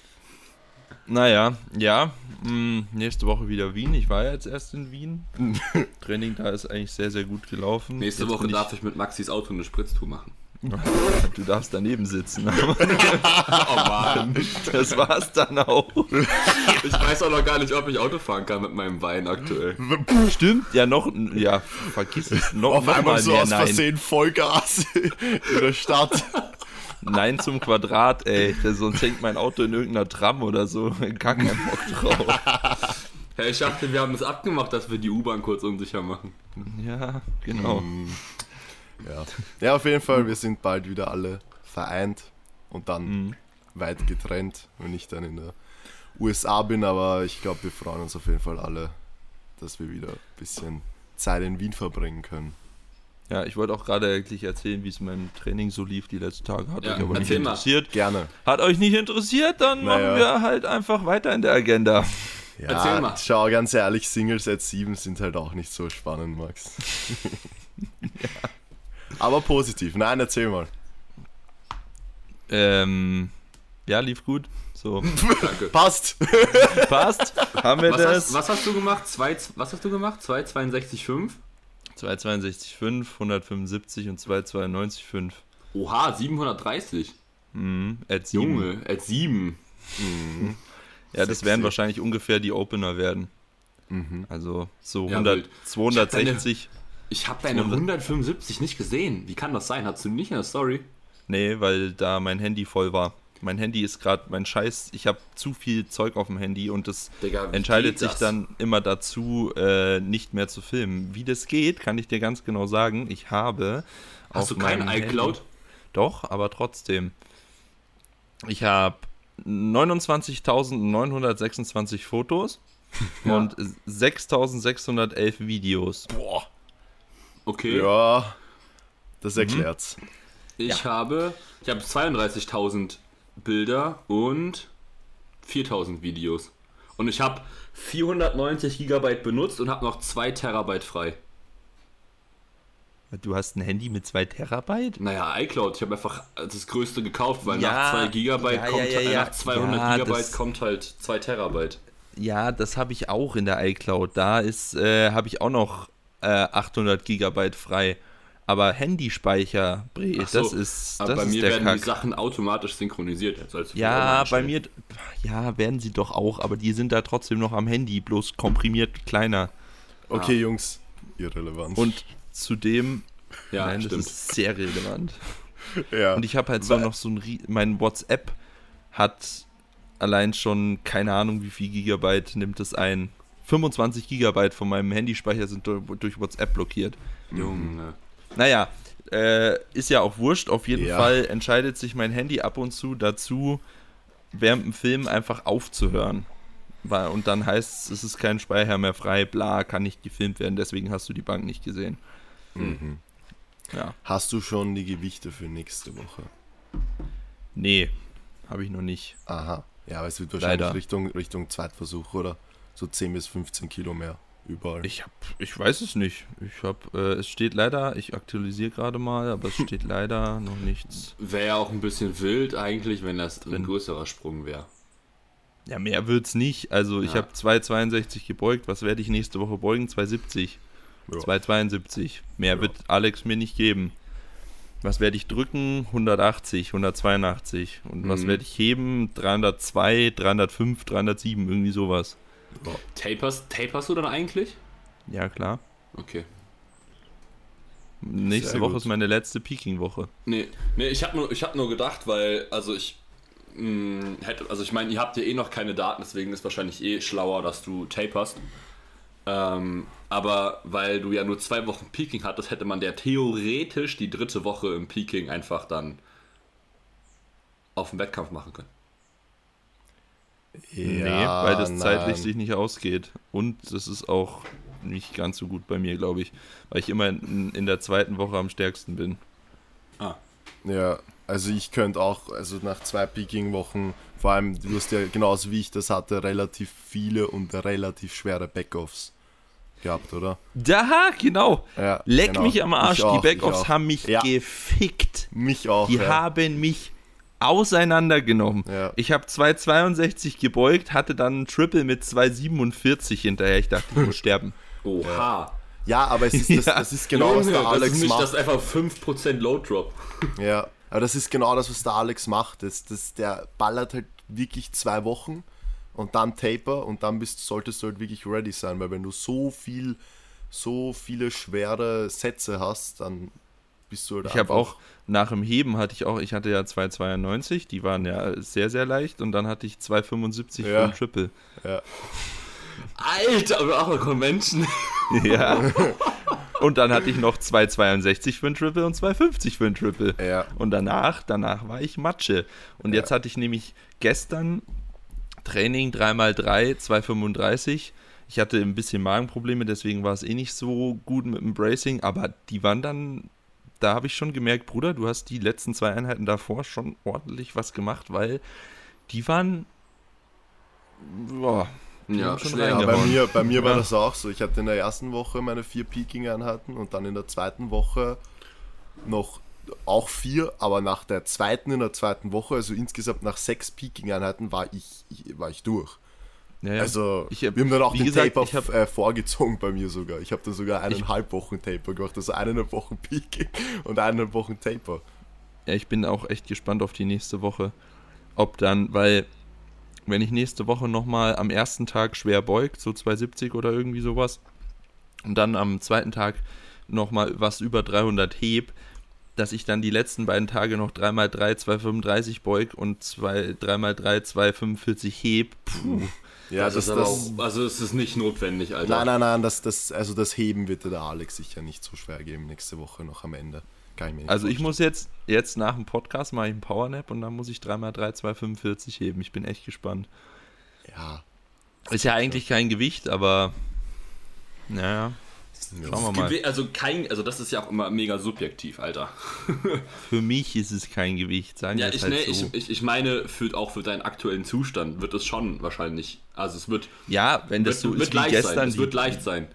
Naja, ja. Mh, nächste Woche wieder Wien. Ich war ja jetzt erst in Wien. Training da ist eigentlich sehr, sehr gut gelaufen. Nächste Jetzt Woche bin darf ich mit Maxis Auto eine Spritztour machen. Du darfst daneben sitzen. Oh Mann. das war's dann auch. Ich weiß auch noch gar nicht, ob ich Auto fahren kann mit meinem Wein aktuell. Stimmt, ja noch, ja, vergiss es. Noch, Auf noch einmal mal so mehr aus Nein. Versehen Vollgas in der Stadt. Nein zum Quadrat, ey. Sonst hängt mein Auto in irgendeiner Tram oder so. Gar keinen Bock drauf. Hey, ich dachte, wir haben es abgemacht, dass wir die U-Bahn kurz unsicher machen. Ja, genau. Ja. ja, auf jeden Fall, wir sind bald wieder alle vereint und dann Mhm. weit getrennt, wenn ich dann in der USA bin, aber ich glaube, wir freuen uns auf jeden Fall alle, dass wir wieder ein bisschen Zeit in Wien verbringen können. Ja, ich wollte auch gerade eigentlich erzählen, wie es in meinem Training so lief die letzten Tage. Hat Ja, euch aber nicht erzähl mal. interessiert. Gerne. Hat euch nicht interessiert, dann Naja. machen wir halt einfach weiter in der Agenda. Ja, Erzähl mal. schau, ganz ehrlich, Singles at 7 sind halt auch nicht so spannend, Max. Aber positiv. Nein, erzähl mal. Ähm, ja, lief gut. So, Danke. Passt. passt. Haben wir Was das? hast, was hast du gemacht? Zwei, was hast du gemacht? 2,62,5? 262,5, 175 und 292,5. Oha, 730. Mhm, at 7. Junge, at 7. Ja, das werden wahrscheinlich ungefähr die Opener werden. Mhm. Also so Ja, 100, wild. 260. Ich habe deine 175 nicht gesehen. Wie kann das sein? Hast du nicht in der Story? Nee, weil da mein Handy voll war. Mein Handy ist gerade mein Scheiß. Ich habe zu viel Zeug auf dem Handy und das Digga, entscheidet sich das? dann immer dazu, äh, nicht mehr zu filmen. Wie das geht, kann ich dir ganz genau sagen. Ich habe. Hast auf du kein meinem Handy- iCloud? Doch, aber trotzdem. Ich habe 29.926 Fotos und 6.611 Videos. Boah. Okay. Ja, das erklärt's. Ich habe, ich habe 32.000 Bilder und 4.000 Videos. Und ich habe 490 Gigabyte benutzt und habe noch 2 Terabyte frei. Du hast ein Handy mit 2 Terabyte? Naja, iCloud, ich habe einfach das größte gekauft, weil Ja, nach 2 Gigabyte ja, kommt, ja, äh, nach 200 Ja, Gigabyte das- kommt halt 2 Terabyte. Ja, das habe ich auch in der iCloud. Da ist, äh, habe ich auch noch äh, 800 Gigabyte frei. Aber Handyspeicher, Bre, so, das ist, das bei ist mir der werden Kack. die Sachen automatisch synchronisiert. Jetzt wieder Ja, bei mir, ja, werden sie doch auch, aber die sind da trotzdem noch am Handy, bloß komprimiert kleiner. Okay, Jungs, irrelevant. Und zudem, Ja, nein, stimmt. das ist sehr relevant. ja. Und ich habe halt so Weil- noch so ein, mein WhatsApp hat allein schon, keine Ahnung, wie viel Gigabyte nimmt es ein. 25 Gigabyte von meinem Handyspeicher sind durch, durch WhatsApp blockiert. Junge. Naja, äh, ist ja auch wurscht. Auf jeden Ja. Fall entscheidet sich mein Handy ab und zu dazu, während dem Film einfach aufzuhören. Weil- Und dann heißt es, es ist kein Speicher mehr frei, bla, kann nicht gefilmt werden, deswegen hast du die Bank nicht gesehen. Mhm. Ja. Hast du schon die Gewichte für nächste Woche? Nee, habe ich noch nicht. Aha. Ja, aber es wird wahrscheinlich Leider. Richtung, Richtung Zweitversuch, oder? So 10 bis 15 Kilo mehr. Überall. Ich hab, ich weiß es nicht. Ich hab, äh, es steht leider, ich aktualisiere gerade mal, aber es steht leider noch nichts. Wäre ja auch ein bisschen wild eigentlich, wenn das ein Drin. größerer Sprung wäre. Ja, mehr wird's nicht. Also ich Ja. habe 2,62 gebeugt. Was werde ich nächste Woche beugen? 2,70. Ja. 2,72. Mehr Ja. wird Alex mir nicht geben. Was werde ich drücken? 180, 182. Und was Mhm. werde ich heben? 302, 305, 307, irgendwie sowas. Tapers, taperst du dann eigentlich? Ja, klar. Okay. Nächste Sehr Woche gut. ist meine letzte Peaking-Woche. Nee, nee ich habe nur, ich hab nur gedacht, weil, also ich mh, hätte, also ich meine, ihr habt ja eh noch keine Daten, deswegen ist wahrscheinlich eh schlauer, dass du taperst. Ähm, aber weil du ja nur zwei Wochen Peaking hattest, hätte man der theoretisch die dritte Woche im Peaking einfach dann auf den Wettkampf machen können. Nee, weil das zeitlich nein. sich nicht ausgeht. Und das ist auch nicht ganz so gut bei mir, glaube ich. Weil ich immer in, in der zweiten Woche am stärksten bin. Ah. Ja, also ich könnte auch, also nach zwei Peaking-Wochen, vor allem, du hast ja genauso wie ich das hatte, relativ viele und relativ schwere Backoffs gehabt, oder? Da, genau. Ja, Leck genau. mich am Arsch. Auch, die Backoffs haben mich Ja. gefickt. Mich auch. Die ja. haben mich auseinandergenommen. Ja. Ich habe 2,62 gebeugt, hatte dann einen Triple mit 2,47 hinterher. Ich dachte, ich muss sterben. Oha. Ja, aber es ist, das, Ja. das ist genau, was der das Alex ist nicht macht. das einfach 5% Load Drop. Ja, aber das ist genau das, was der Alex macht. Das, das, der ballert halt wirklich zwei Wochen und dann Taper und dann bist, solltest du halt wirklich ready sein, weil wenn du so viel, so viele schwere Sätze hast, dann bist du halt Ich habe auch nach dem Heben hatte ich auch, ich hatte ja 2,92, die waren ja sehr, sehr leicht und dann hatte ich 2,75 für Ja. ein Triple. Ja, Alter, aber auch eine Convention. Ja. und dann hatte ich noch 2,62 für ein Triple und 2,50 für ein Triple. ja, Und danach, danach war ich Matsche. Und jetzt hatte ich nämlich gestern Training 3x3, 2,35. Ich hatte ein bisschen Magenprobleme, deswegen war es eh nicht so gut mit dem Bracing, aber die waren dann, da habe ich schon gemerkt, Bruder, du hast die letzten zwei Einheiten davor schon ordentlich was gemacht, weil die waren, boah, die Ja, schwer. Ja, bei mir, bei mir war Ja. das auch so. Ich hatte in der ersten Woche meine vier Peaking-Einheiten und dann in der zweiten Woche noch auch vier, aber nach der zweiten in der zweiten Woche, also insgesamt nach sechs Peaking-Einheiten, war ich, ich, war ich durch. Ja, ja. Also, Ich hab- wir haben dann auch den gesagt, Taper ich hab- äh, vorgezogen bei mir sogar. Ich habe dann sogar Ich- eineinhalb Wochen Taper gemacht, also eineinhalb Wochen Peaking und eineinhalb Wochen Taper. Ja, ich bin auch echt gespannt auf die nächste Woche. Ob dann, weil, wenn ich nächste Woche nochmal am ersten Tag schwer beugt, so 270 oder irgendwie sowas, und dann am zweiten Tag nochmal was über 300 heb, dass ich dann die letzten beiden Tage noch 3x3, 235 beug und 2, 3x3, 245 heb. Puh. Ja, das, das, ist aber das, auch, also es ist nicht notwendig, Alter. nein, nein, nein, das, das, also das Heben wird der Alex sicher nicht so schwer geben nächste Woche noch am Ende. Kann ich mir Also ich muss jetzt, jetzt nach dem Podcast mache ich einen Powernap und dann muss ich 3x3, 245 heben. Ich bin echt gespannt. Ja, Ist ja eigentlich kein Gewicht, aber naja, schauen wir mal. Also kein, also das ist ja auch immer mega subjektiv, Alter. Für mich ist es kein Gewicht, sagen wir Ja, ich, halt ne, so. ich, ich, ich meine, für, auch für deinen aktuellen Zustand wird es schon wahrscheinlich, also es wird, ja, wenn das wird, so wird ist wie leicht sein, gestern, es wird leicht sein.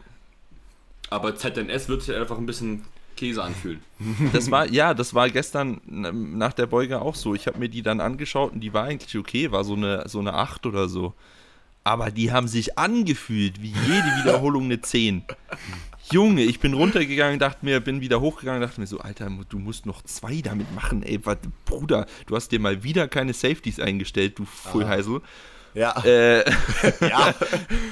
Aber ZNS wird sich einfach ein bisschen Käse anfühlen. das war ja, das war gestern nach der Beuge auch so. Ich habe mir die dann angeschaut und die war eigentlich okay, war so eine so eine 8 oder so. Aber die haben sich angefühlt wie jede Wiederholung eine 10. Junge, ich bin runtergegangen, dachte mir, bin wieder hochgegangen, dachte mir so, Alter, du musst noch zwei damit machen, ey, was, Bruder, du hast dir mal wieder keine Safeties eingestellt, du Fullheisel. ja, Äh, ja.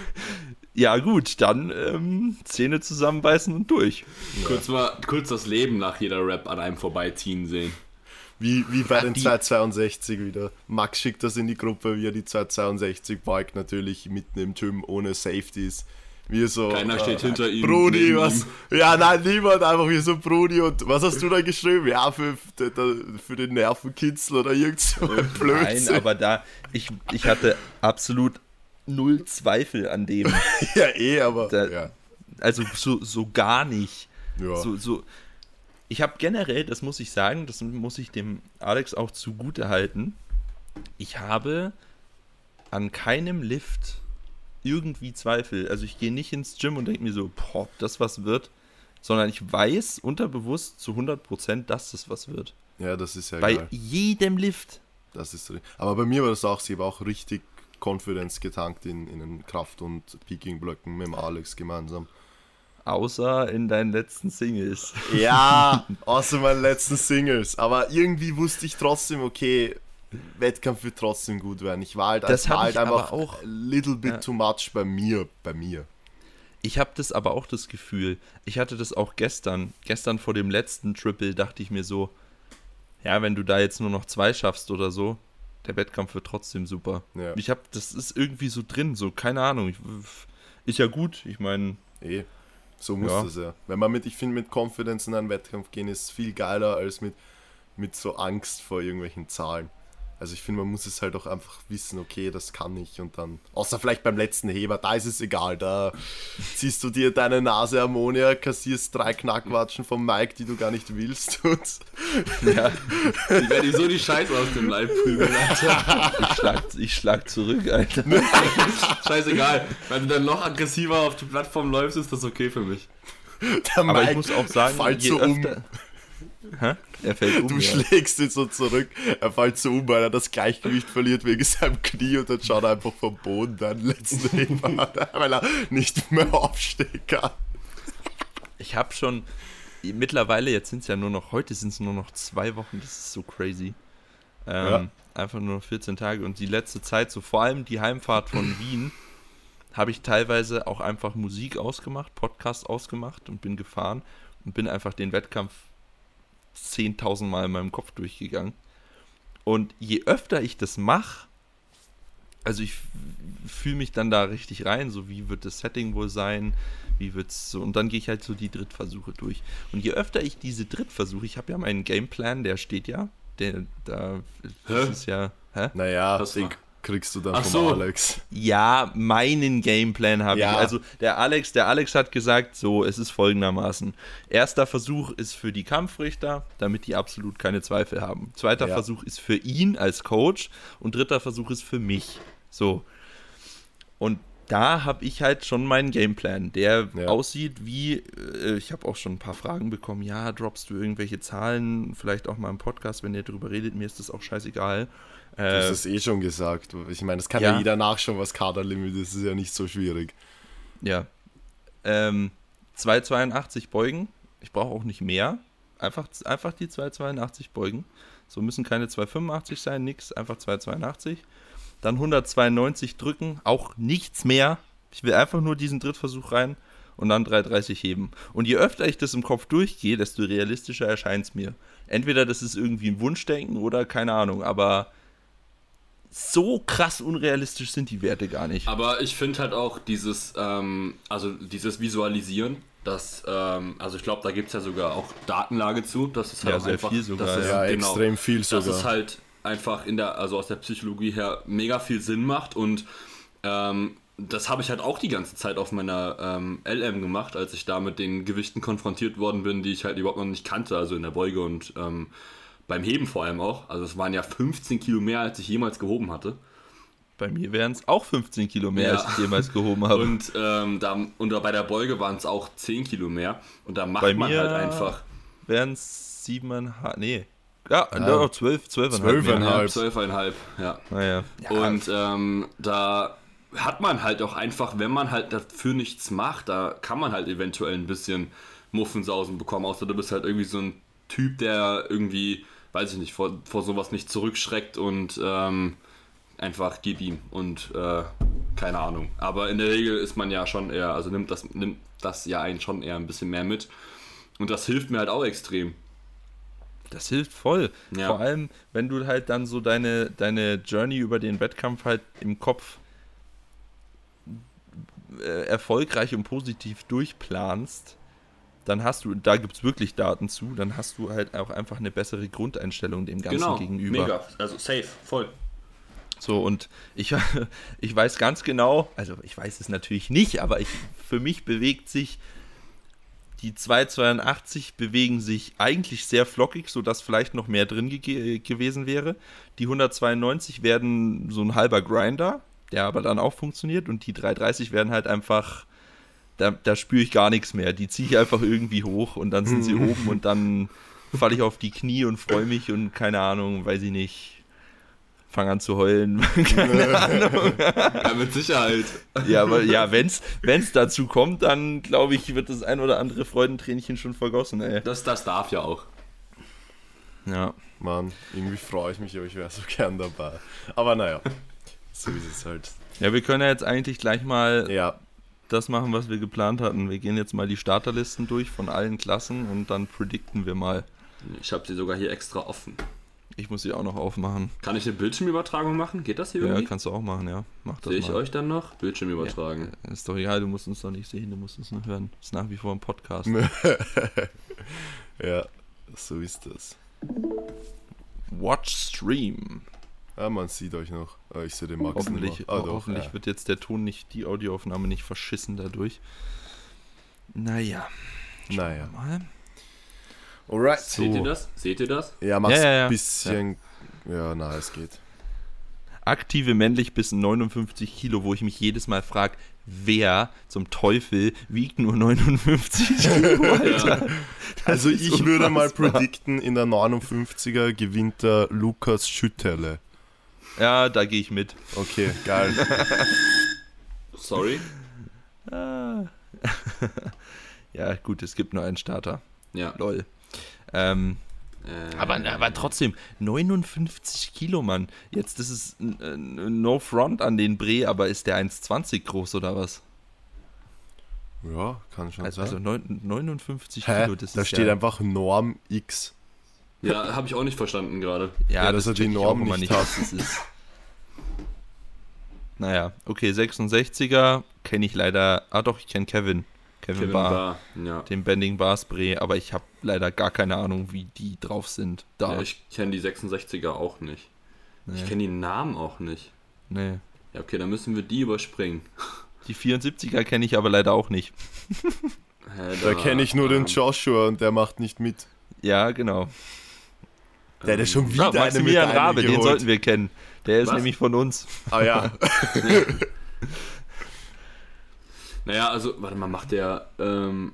ja gut, dann ähm, Zähne zusammenbeißen und durch. Kurz mal, kurz das Leben nach jeder Rap an einem vorbeiziehen sehen. Wie, wie bei den die- 262 wieder. Max schickt das in die Gruppe, wie er die 262 beugt, natürlich mitten im Gym ohne Safeties. Wie so. Keiner steht hinter ihm, Brudi, was? Ja, nein, niemand, einfach wie so Brudi. Und was hast du da geschrieben? Ja, für, für, den Nervenkitzel oder irgend so ein Nein, Blödsinn. aber da, ich, ich hatte absolut null Zweifel an dem. ja, eh, aber. Da- ja. Also so, so gar nicht. Ja. So, so. Ich habe generell, das muss ich sagen, das muss ich dem Alex auch zugute halten, ich habe an keinem Lift irgendwie Zweifel. Also ich gehe nicht ins Gym und denke mir so, boah, das was wird, sondern ich weiß unterbewusst zu 100%, dass das was wird. ja, das ist ja Bei geil. jedem Lift. Das ist, ri- aber bei mir war das auch, sie war auch richtig Confidence getankt in, in den Kraft- und Peaking-Blöcken mit dem Alex gemeinsam. Außer in deinen letzten Singles. Ja, außer meinen letzten Singles. Aber irgendwie wusste ich trotzdem, okay, Wettkampf wird trotzdem gut werden. Ich war halt, Das war halt einfach auch. little bit Ja. too much bei mir. Bei mir. Ich habe das aber auch das Gefühl, ich hatte das auch gestern. Gestern vor dem letzten Triple dachte ich mir so, ja, wenn du da jetzt nur noch zwei schaffst oder so, der Wettkampf wird trotzdem super. Ja. Ich habe, das ist irgendwie so drin, so keine Ahnung. Ich, ist ja gut, ich meine, Eh, so muss Ja. das ja. Wenn man mit, ich finde, mit Confidence in einen Wettkampf gehen, ist viel geiler als mit, mit so Angst vor irgendwelchen Zahlen. Also ich finde, man muss es halt auch einfach wissen, okay, das kann ich und dann, außer vielleicht beim letzten Heber, da ist es egal, da ziehst du dir deine Nase Ammonia, kassierst drei Knackwatschen vom Mike, die du gar nicht willst und ja, Ich werde ihm so die Scheiße aus dem Leib prügeln, Alter. ich schlag, ich schlag zurück, Alter. Scheißegal. Wenn du dann noch aggressiver auf die Plattform läufst, ist das okay für mich. der Aber Mike ich muss auch sagen, fällt so um. Hä? Er fällt um. Du ja. schlägst ihn so zurück, er fällt so um, weil er das Gleichgewicht verliert wegen seinem Knie und dann schaut er einfach vom Boden deinen letzten weil er nicht mehr aufstehen kann. Ich habe schon mittlerweile, jetzt sind es ja nur noch, heute sind es nur noch zwei Wochen, das ist so crazy. Ähm, Ja. Einfach nur noch 14 Tage und die letzte Zeit, so vor allem die Heimfahrt von Wien, habe ich teilweise auch einfach Musik ausgemacht, Podcast ausgemacht und bin gefahren und bin einfach den Wettkampf 10.000 Mal in meinem Kopf durchgegangen. Und je öfter ich das mache, also ich fühle mich dann da richtig rein, so wie wird das Setting wohl sein, wie wird's so, und dann gehe ich halt so die Drittversuche durch. Und je öfter ich diese Drittversuche, ich habe ja meinen Gameplan, der steht ja, der, da, das Hä? ist ja, hä? Naja, Das den war- kriegst du dann Ach vom so. Alex. Ja, meinen Gameplan habe Ja. ich. Also der Alex, der Alex hat gesagt, so, es ist folgendermaßen. Erster Versuch ist für die Kampfrichter, damit die absolut keine Zweifel haben. Zweiter Ja. Versuch ist für ihn als Coach und dritter Versuch ist für mich. So. Und da habe ich halt schon meinen Gameplan, der Ja. aussieht wie, äh, ich habe auch schon ein paar Fragen bekommen, ja, droppst du irgendwelche Zahlen, vielleicht auch mal im Podcast, wenn ihr darüber redet, mir ist das auch scheißegal. Du Äh, hast es eh schon gesagt. Ich meine, das kann ja, Ja. jeder nachschauen, was Kaderlimit ist. Das ist ja nicht so schwierig. Ja. Ähm, 282 beugen. Ich brauche auch nicht mehr. Einfach, einfach die 282 beugen. So müssen keine 285 sein, nix. Einfach 282. Dann 192 drücken. Auch nichts mehr. Ich will einfach nur diesen Drittversuch rein. Und dann 330 heben. Und je öfter ich das im Kopf durchgehe, desto realistischer erscheint es mir. Entweder das ist irgendwie ein Wunschdenken oder keine Ahnung. Aber so krass unrealistisch sind die Werte gar nicht. Aber ich finde halt auch dieses, ähm, also dieses Visualisieren, das, ähm, also ich glaube, da gibt es ja sogar auch Datenlage zu. Das ist halt Ja, auch sehr einfach, viel sogar, das ist, Ja, genau, extrem viel Das sogar. ist halt einfach in der, also aus der Psychologie her mega viel Sinn macht und ähm, das habe ich halt auch die ganze Zeit auf meiner ähm, LM gemacht, als ich da mit den Gewichten konfrontiert worden bin, die ich halt überhaupt noch nicht kannte, also in der Beuge und ähm, beim Heben vor allem auch. Also es waren ja 15 Kilo mehr, als ich jemals gehoben hatte. Bei mir wären es auch 15 Kilo mehr, Ja. als ich jemals gehoben habe. Und, ähm, da, und da bei der Beuge waren es auch 10 Kilo mehr. Und da macht Bei man mir- halt einfach wären es siebeneinhalb, nee. Ja, Ja. no, zwölf, zwölfeinhalb. Zwölfeinhalb. mehr. Halb. ja, 12,5. Ja. Naja. Und ähm, da hat man halt auch einfach, wenn man halt dafür nichts macht, da kann man halt eventuell ein bisschen Muffensausen bekommen. Außer du bist halt irgendwie so ein Typ, der irgendwie, weiß ich nicht, vor, vor sowas nicht zurückschreckt und ähm, einfach gib ihm und äh, keine Ahnung. Aber in der Regel ist man ja schon eher, also nimmt das, nimmt das ja einen schon eher ein bisschen mehr mit. Und das hilft mir halt auch extrem. Das hilft voll. Ja. Vor allem, wenn du halt dann so deine, deine Journey über den Wettkampf halt im Kopf äh, erfolgreich und positiv durchplanst, dann hast du, da gibt es wirklich Daten zu, dann hast du halt auch einfach eine bessere Grundeinstellung dem Ganzen genau, gegenüber. mega. Also safe, voll. So, und ich, ich weiß ganz genau, also ich weiß es natürlich nicht, aber ich, für mich bewegt sich die 282 bewegen sich eigentlich sehr flockig, sodass vielleicht noch mehr drin ge gewesen wäre. Die 192 werden so ein halber Grinder, der aber dann auch funktioniert. Und die 330 werden halt einfach, da, da spüre ich gar nichts mehr. Die ziehe ich einfach irgendwie hoch und dann sind sie oben und dann falle ich auf die Knie und freue mich und keine Ahnung, weiß ich nicht, fange an zu heulen. keine Ahnung. Ja, mit Sicherheit. Ja, aber ja, wenn's, wenn's dazu kommt, dann glaube ich, wird das ein oder andere Freudentränchen schon vergossen, ey. Das, das darf ja auch. Ja. Mann, irgendwie freue ich mich, aber ich wäre so gern dabei. Aber naja, so ist es halt. Ja, wir können ja jetzt eigentlich gleich mal Ja, das machen, was wir geplant hatten. Wir gehen jetzt mal die Starterlisten durch von allen Klassen und dann predikten wir mal. Ich habe sie sogar hier extra offen. Ich muss sie auch noch aufmachen. Kann ich eine Bildschirmübertragung machen? Geht das hier Ja, irgendwie? kannst du auch machen, ja. Mach das Sehe ich mal. euch dann noch? Bildschirm übertragen. Ist doch egal, du musst uns doch nicht sehen, du musst uns nur hören. Ist nach wie vor ein Podcast. Ja, so ist das. Watch Stream. Ah, man sieht euch noch. Ah, ich sehe den Max Hoffentlich, nicht mehr. Ah, doch, hoffentlich ja. wird jetzt der Ton nicht, die Audioaufnahme nicht verschissen dadurch. Naja, Naja. mal. Alright. Seht ihr So. das? Seht ihr das? Ja, mach's Ja, ja, ja. ein bisschen. Ja, na, es geht. Aktive männlich bis 59 Kilo, wo ich mich jedes Mal frage, wer zum Teufel wiegt nur 59 Kilo, Alter? Also ich würde mal unfassbar. predikten, in der 59er gewinnt der Lukas Schütterle. Ja, da gehe ich mit. Okay, geil. Sorry. Ah. ja, gut, es gibt nur einen Starter. Ja. Lol. Ähm, Äh, aber, aber trotzdem, 59 Kilo, Mann. Jetzt, das ist n- n- no front an den Bre, aber ist der 1,20 groß oder was? Ja, kann schon Also, also sein. neun- 59 Hä? Kilo, das da ist steht ja, einfach Norm X. Ja, habe ich auch nicht verstanden gerade. ja, Ja, das dass er die ich Norm immer nicht was das ist. Naja, okay, 66er kenne ich leider. Ah, doch, ich kenne Kevin. Kevin, Kevin Barr. Barr. Ja. Den Bending Bar Spray, aber ich habe leider gar keine Ahnung, wie die drauf sind. Da. ja ich kenne die 66er auch nicht. Ich nee, kenne die Namen auch nicht. nee. Ja, okay, dann müssen wir die überspringen. Die 74er kenne ich aber leider auch nicht. Da kenne ich nur den ähm, Joshua und der macht nicht mit. Ja, genau. Der hat ja schon Ja, wieder eine Maximilian Medaille Rabe, den geholt. sollten wir kennen. Der ist Was? nämlich von uns. Ah ja. Naja, also, warte mal, macht der. Ähm,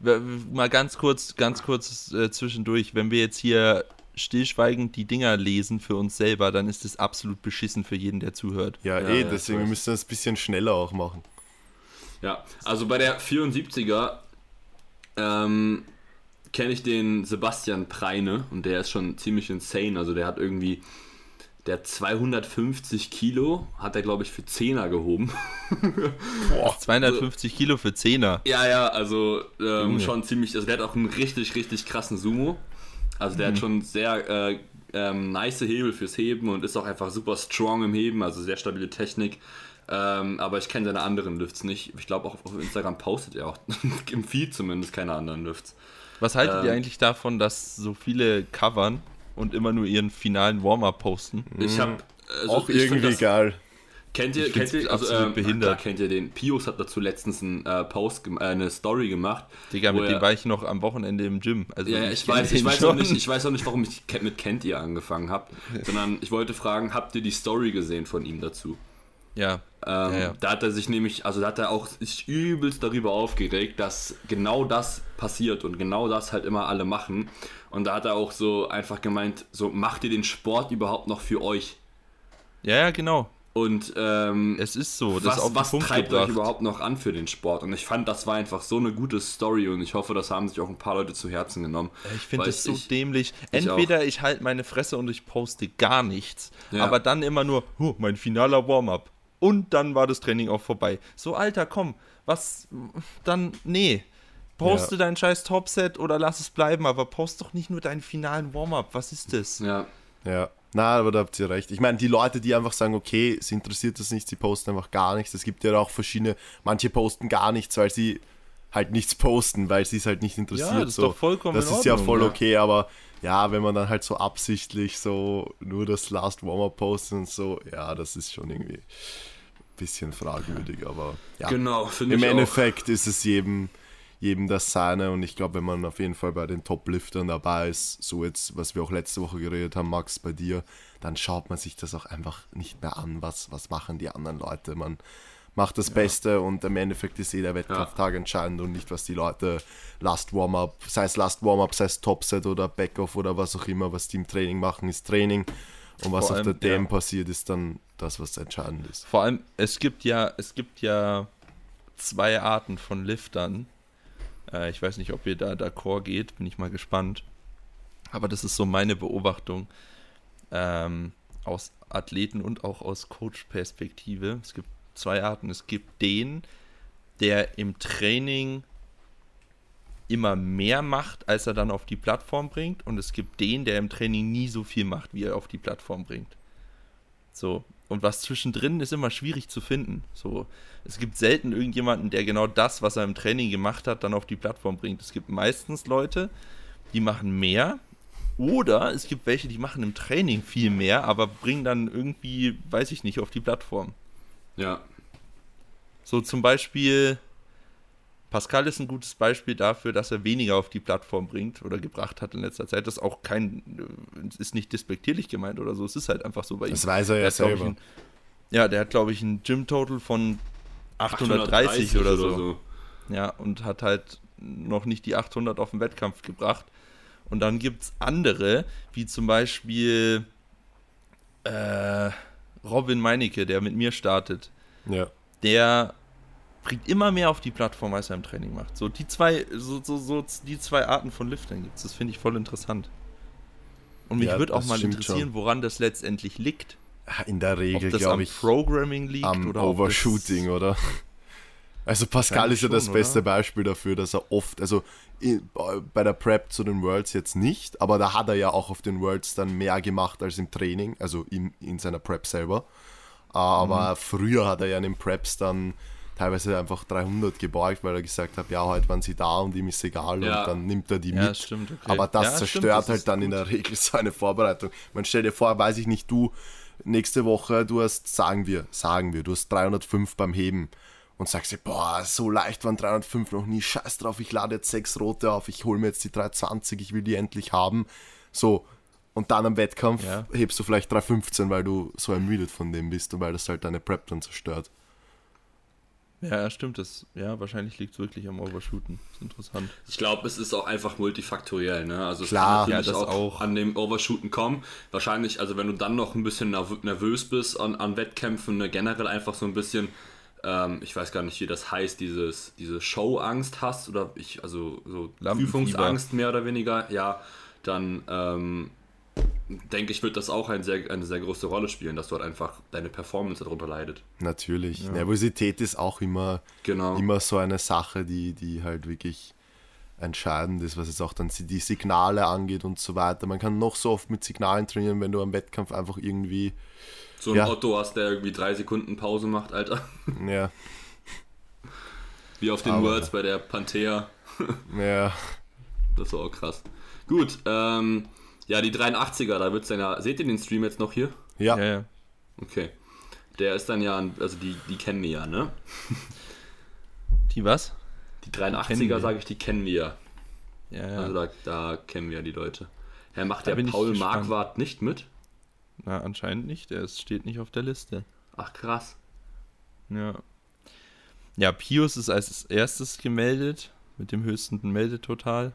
Mal ganz kurz, ganz kurz äh, zwischendurch, wenn wir jetzt hier stillschweigend die Dinger lesen für uns selber, dann ist das absolut beschissen für jeden, der zuhört. Ja, Ja, eh, ja, deswegen wir müssen das ein bisschen schneller auch machen. ja, also bei der 74er ähm, kenne ich den Sebastian Preine und der ist schon ziemlich insane. Also der hat irgendwie. Der hat 250 Kilo, hat er glaube ich für 10er gehoben. 250 Kilo für Zehner. Ja, ja, also ähm, schon ziemlich, also der hat auch einen richtig, richtig krassen Sumo. Also der hat schon sehr äh, ähm, nice Hebel fürs Heben und ist auch einfach super strong im Heben, also sehr stabile Technik. Ähm, aber ich kenne seine anderen Lifts nicht. Ich glaube auch auf Instagram postet er auch im Feed zumindest keine anderen Lifts. Was haltet ihr Ähm. eigentlich davon, dass so viele covern und immer nur ihren finalen Warm-up posten? Ich habe also auch ich find irgendwie das- geil. Kennt ihr, Ich kennt ihr, also, ähm, behindert. kennt ihr den? Pius hat dazu letztens einen äh, Post, äh, eine Story gemacht. Digga, mit er- dem war ich noch am Wochenende im Gym. Also Ja, ich, kenn weiß, ich weiß auch nicht, ich weiß auch nicht, warum ich mit kennt ihr angefangen habe, sondern ich wollte fragen, habt ihr die Story gesehen von ihm dazu? Ja, Ähm, Ja, ja. Da hat er sich nämlich, also da hat er auch sich übelst darüber aufgeregt, dass genau das passiert und genau das halt immer alle machen. Und da hat er auch so einfach gemeint, so macht ihr den Sport überhaupt noch für euch? ja, ja, genau. Und ähm, Es ist so. Das was, was treibt gebracht. euch überhaupt noch an für den Sport? Und ich fand, das war einfach so eine gute Story und ich hoffe, das haben sich auch ein paar Leute zu Herzen genommen. Ich finde das so ich- dämlich. ich Entweder ich halte meine Fresse und ich poste gar nichts, Ja. aber dann immer nur, huh, mein finaler Warm-up. Und dann war das Training auch vorbei. So, Alter, komm, was, dann, nee. Poste dein scheiß Topset oder lass es bleiben, aber post doch nicht nur deinen finalen Warm-up. Was ist das? Ja, Ja. Na, aber da habt ihr recht. Ich meine, die Leute, die einfach sagen, okay, sie interessiert das nicht, sie posten einfach gar nichts. Es gibt ja auch verschiedene, manche posten gar nichts, weil sie halt nichts posten, weil sie es halt nicht interessiert. Ja, das ist so. doch vollkommen Das in ist ja Ordnung, voll ja. okay, aber ja, wenn man dann halt so absichtlich so nur das Last Warm-Up postet und so, ja, das ist schon irgendwie bisschen fragwürdig, aber ja. genau, finde Im ich auch. Endeffekt ist es jedem, jedem das seine und ich glaube, wenn man auf jeden Fall bei den Top-Liftern dabei ist, so jetzt, was wir auch letzte Woche geredet haben, Max, bei dir, dann schaut man sich das auch einfach nicht mehr an, was, was machen die anderen Leute. Man macht das Beste und im Endeffekt ist jeder Wettkampftag entscheidend und nicht, was die Leute Last Warm-Up, sei es Last Warm-Up, sei es Topset oder Backoff oder was auch immer, was die im Training machen, ist Training und was Vor auf allem, der DM ja. passiert, ist dann das, was entscheidend ist. Vor allem, es gibt ja, es gibt ja zwei Arten von Liftern. Äh, ich weiß nicht, ob ihr da d'accord geht, bin ich mal gespannt. Aber das ist so meine Beobachtung ähm, aus Athleten und auch aus Coach-Perspektive. Es gibt zwei Arten. Es gibt den, der im Training immer mehr macht, als er dann auf die Plattform bringt. Und es gibt den, der im Training nie so viel macht, wie er auf die Plattform bringt. So. Und was zwischendrin ist immer schwierig zu finden. So. Es gibt selten irgendjemanden, der genau das, was er im Training gemacht hat, dann auf die Plattform bringt. Es gibt meistens Leute, die machen mehr. Oder es gibt welche, die machen im Training viel mehr, aber bringen dann irgendwie, weiß ich nicht, auf die Plattform. Ja. So zum Beispiel, Pascal ist ein gutes Beispiel dafür, dass er weniger auf die Plattform bringt oder gebracht hat in letzter Zeit. Das ist auch kein, äh, ist nicht despektierlich gemeint oder so. Es ist halt einfach so bei ihm. Das weiß er ja selber. ein, ja, der hat, glaube ich, ein Gym-Total von 830, oder, so. Ja, und hat halt noch nicht die 800 auf den Wettkampf gebracht. Und dann gibt es andere, wie zum Beispiel äh, Robin Meinecke, der mit mir startet. Ja. Der bringt immer mehr auf die Plattform, als er im Training macht. So die zwei, so, so, so die zwei Arten von Liftern gibt es. Das finde ich voll interessant. Und mich Ja, würde auch das mal interessieren, schon. woran das letztendlich liegt. In der Regel, das glaube ich, Programming liegt am oder das- Overshooting, oder? Also Pascal ist ja das schon, beste oder? Beispiel dafür, dass er oft, also bei der Prep zu den Worlds jetzt nicht, aber da hat er ja auch auf den Worlds dann mehr gemacht als im Training, also in, in seiner Prep selber. Aber Mhm. früher hat er ja in den Preps dann teilweise einfach 300 gebeugt, weil er gesagt hat, ja, heute waren sie da und ihm ist egal Ja. und dann nimmt er die Ja, mit. stimmt, okay. Aber das Ja, stimmt, zerstört das halt dann in gut. der Regel so eine Vorbereitung. Man stell dir vor, weiß ich nicht, du nächste Woche, du hast, sagen wir, sagen wir, du hast 305 beim Heben und sagst dir, boah, so leicht waren 305 noch nie, scheiß drauf, ich lade jetzt sechs rote auf, ich hole mir jetzt die 320, ich will die endlich haben. So, und dann am Wettkampf hebst du vielleicht 315, weil du so ermüdet von dem bist und weil das halt deine Prep dann zerstört. Ja, ja, stimmt. Das, ja, wahrscheinlich liegt es wirklich am Overshooten. Das ist interessant. Ich glaube, es ist auch einfach multifaktoriell. Ne? Also es Klar. kann natürlich Ja, das auch, auch. an dem Overshooten kommen. Wahrscheinlich, also wenn du dann noch ein bisschen nerv nervös bist an, an Wettkämpfen, ne? generell einfach so ein bisschen, ähm, ich weiß gar nicht, wie das heißt, dieses, diese Show-Angst hast oder ich, also so. Prüfungsangst mehr oder weniger, ja, dann ähm, denke ich, wird das auch ein sehr, eine sehr große Rolle spielen, dass dort einfach deine Performance darunter leidet. Natürlich. Nervosität ist auch immer, Genau. immer so eine Sache, die, die halt wirklich entscheidend ist, was jetzt auch dann die Signale angeht und so weiter. Man kann noch so oft mit Signalen trainieren, wenn du am Wettkampf einfach irgendwie, So ein Ja. Otto hast, der irgendwie drei Sekunden Pause macht, Alter. ja, Wie auf den Aber- Worlds bei der Panther. ja, Das war auch krass. Gut, ähm, ja, die 83er, da wird's dann ja. Seht ihr den Stream jetzt noch hier? ja, Ja, ja. Okay. Der ist dann ja, ein- also die, die kennen wir ja, ne? Die was? Die kennen 83er, wir. sage ich, die kennen wir. Ja, ja. Also da, da kennen wir ja die Leute. Ja, macht Da der Paul. Marquardt nicht mit? Na, anscheinend nicht. Der ist, steht nicht auf der Liste. Ach krass. Ja. Ja, Pius ist als erstes gemeldet mit dem höchsten Meldetotal.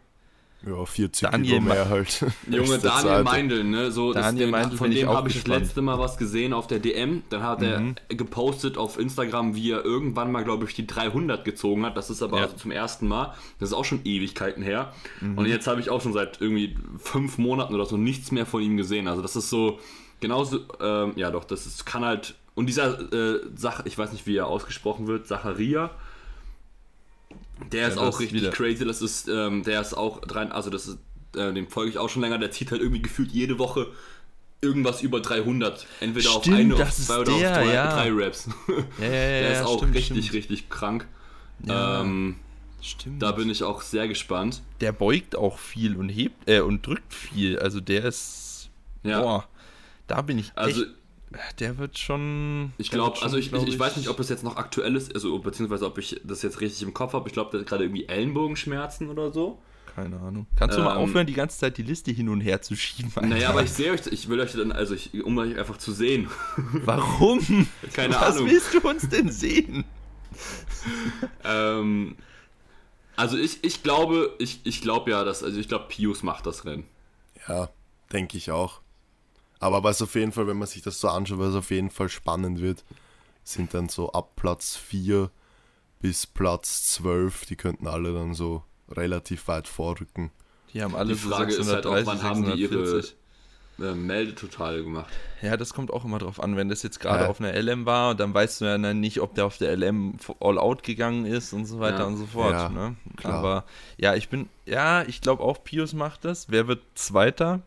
Ja, 40 Daniel über mehr halt. Junge, Daniel Zweite. Meindl, ne? So, das- Daniel den, Meindl von dem habe ich das letzte Mal was gesehen auf der DM. Dann hat Mhm. er gepostet auf Instagram, wie er irgendwann mal, glaube ich, die 300 gezogen hat. Das ist aber Ja. also zum ersten Mal. Das ist auch schon Ewigkeiten her. Mhm. Und jetzt habe ich auch schon seit irgendwie fünf Monaten oder so nichts mehr von ihm gesehen. Also das ist so genauso, ähm, ja doch, das ist, kann halt. Und dieser äh, Sache, ich weiß nicht, wie er ausgesprochen wird, Zacharia. Der ist das auch richtig wieder- crazy. Das ist, ähm, der ist auch dran, also das ist, äh, dem folge ich auch schon länger. Der zieht halt irgendwie gefühlt jede Woche irgendwas über 300. Entweder auf Stimmt, eine, auf das ist zwei oder der, auf drei, ja. drei Raps. Ja, ja, ja. der ist ja, auch stimmt, richtig, stimmt. richtig krank. Ja. Ähm, Stimmt. da bin ich auch sehr gespannt. der beugt auch viel und hebt äh, und drückt viel. Also der ist. Ja. Boah. Da bin ich Also echt. Der wird schon. ich glaube, also ich, glaub ich, ich weiß nicht, ob es jetzt noch aktuell ist, also beziehungsweise ob ich das jetzt richtig im Kopf habe. Ich glaube, der hat gerade irgendwie Ellenbogenschmerzen oder so. Keine Ahnung. Kannst du mal Ähm, aufhören, die ganze Zeit die Liste hin und her zu schieben? Alter? Naja, aber ich sehe euch, ich will euch dann, also ich, um euch einfach zu sehen. Warum? Keine Was Ahnung. willst du uns denn sehen? Ähm, also ich, ich glaube, ich, ich glaube ja, dass, also ich glaube, Pius macht das Rennen. Ja, denke ich auch. Aber was auf jeden Fall, wenn man sich das so anschaut, was auf jeden Fall spannend wird, sind dann so ab Platz 4 bis Platz 12, die könnten alle dann so relativ weit vorrücken. Die haben alle Die Frage ist halt auch, wann haben die ihre- äh, Meldetotal gemacht. Ja, das kommt auch immer drauf an. Wenn das jetzt gerade Ja. auf einer LM war, dann weißt du ja dann nicht, ob der auf der LM all out gegangen ist und so weiter Ja. und so fort. Ja, ne? klar. Aber ja, ich bin, ja, ich glaube auch Pius macht das. Wer wird Zweiter?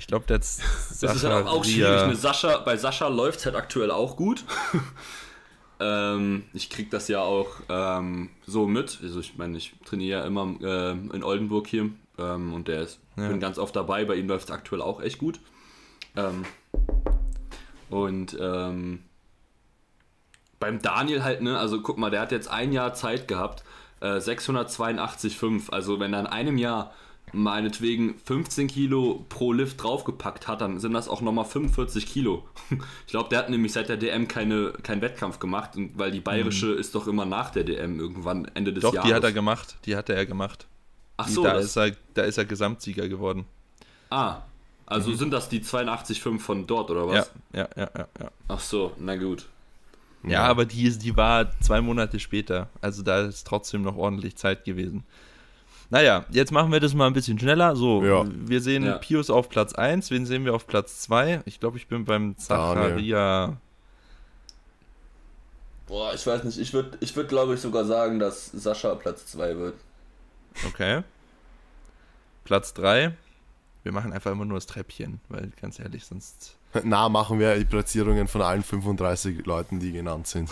Ich glaube, Das ist halt auch, auch schwierig. Ne? Sascha, bei Sascha läuft es halt aktuell auch gut. ähm, ich krieg das ja auch ähm, so mit. Also ich meine, ich trainiere ja immer ähm, in Oldenburg hier ähm, und der ist, Ja. bin ganz oft dabei. Bei ihm läuft es aktuell auch echt gut. Ähm, und ähm, beim Daniel halt, ne, also guck mal, der hat jetzt ein Jahr Zeit gehabt, äh, 682,5. Also wenn er in einem Jahr meinetwegen 15 Kilo pro Lift draufgepackt hat, dann sind das auch nochmal 45 Kilo. Ich glaube, der hat nämlich seit der DM keine, keinen Wettkampf gemacht, weil die bayerische ist doch immer nach der DM irgendwann Ende des Doch, Jahres. die hat er gemacht. Die hat er gemacht. Ach so, da, ist er, da ist er Gesamtsieger geworden. ah, also sind das die 82,5 von dort oder was? Ja, ja, ja, ja, ja. Ach so, na gut. Ja, aber die, ist- die war zwei Monate später. Also da ist trotzdem noch ordentlich Zeit gewesen. Naja, jetzt machen wir das mal ein bisschen schneller. So, Ja. wir sehen Ja. Pius auf Platz 1. Wen sehen wir auf Platz 2? Ich glaube, ich bin beim Zacharia. Boah, ich weiß nicht, ich würde, ich würd, glaube ich, sogar sagen, dass Sascha Platz 2 wird. Okay. Platz 3. Wir machen einfach immer nur das Treppchen, weil ganz ehrlich, sonst. Na, machen wir die Platzierungen von allen 35 Leuten, die genannt sind.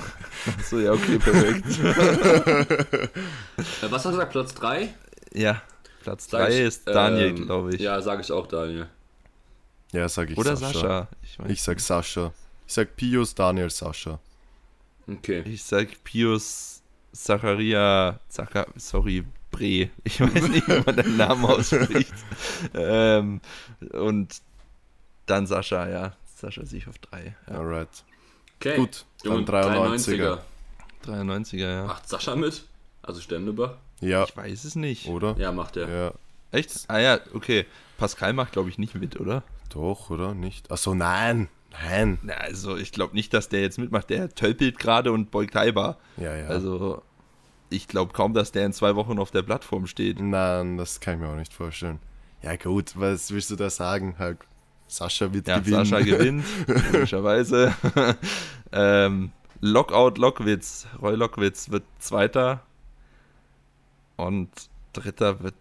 So, ja, okay, perfekt. Äh, was hast du gesagt, Platz 3? Ja, Platz 3 ist Daniel, glaube ich. ähm, Ja, sage ich auch Daniel. Ja, sag ich Oder Sascha. Sascha. Ich, weiß Ich sag Sascha. Ich sag Pius, Daniel, Sascha. Okay. Ich sag Pius Zacharia, Zacha, sorry, Bre. Ich weiß nicht, wie man den Namen ausspricht. ähm, und dann Sascha, ja. Sascha sehe ich auf 3. Ja. Alright. okay. Gut, dann Und 93er. 93er, ja. Macht Sascha mit? Also Stendebach? Ja, Ich weiß es nicht. oder? Ja, macht er. Ja, Echt? Ah ja, okay. Pascal macht, glaube ich, nicht mit, oder? doch, oder? Nicht? Achso, nein. Nein. Na, also ich glaube nicht, dass der jetzt mitmacht. Der tölpelt gerade und beugt halber. Ja, ja. Also ich glaube kaum, dass der in zwei Wochen auf der Plattform steht. Nein, das kann ich mir auch nicht vorstellen. Ja, gut, was willst du da sagen? Halt, Sascha wird Ja, gewinnen. Sascha gewinnt, logischerweise. ähm, Lockout Lockwitz. Roy Lockwitz wird Zweiter. Und Dritter wird.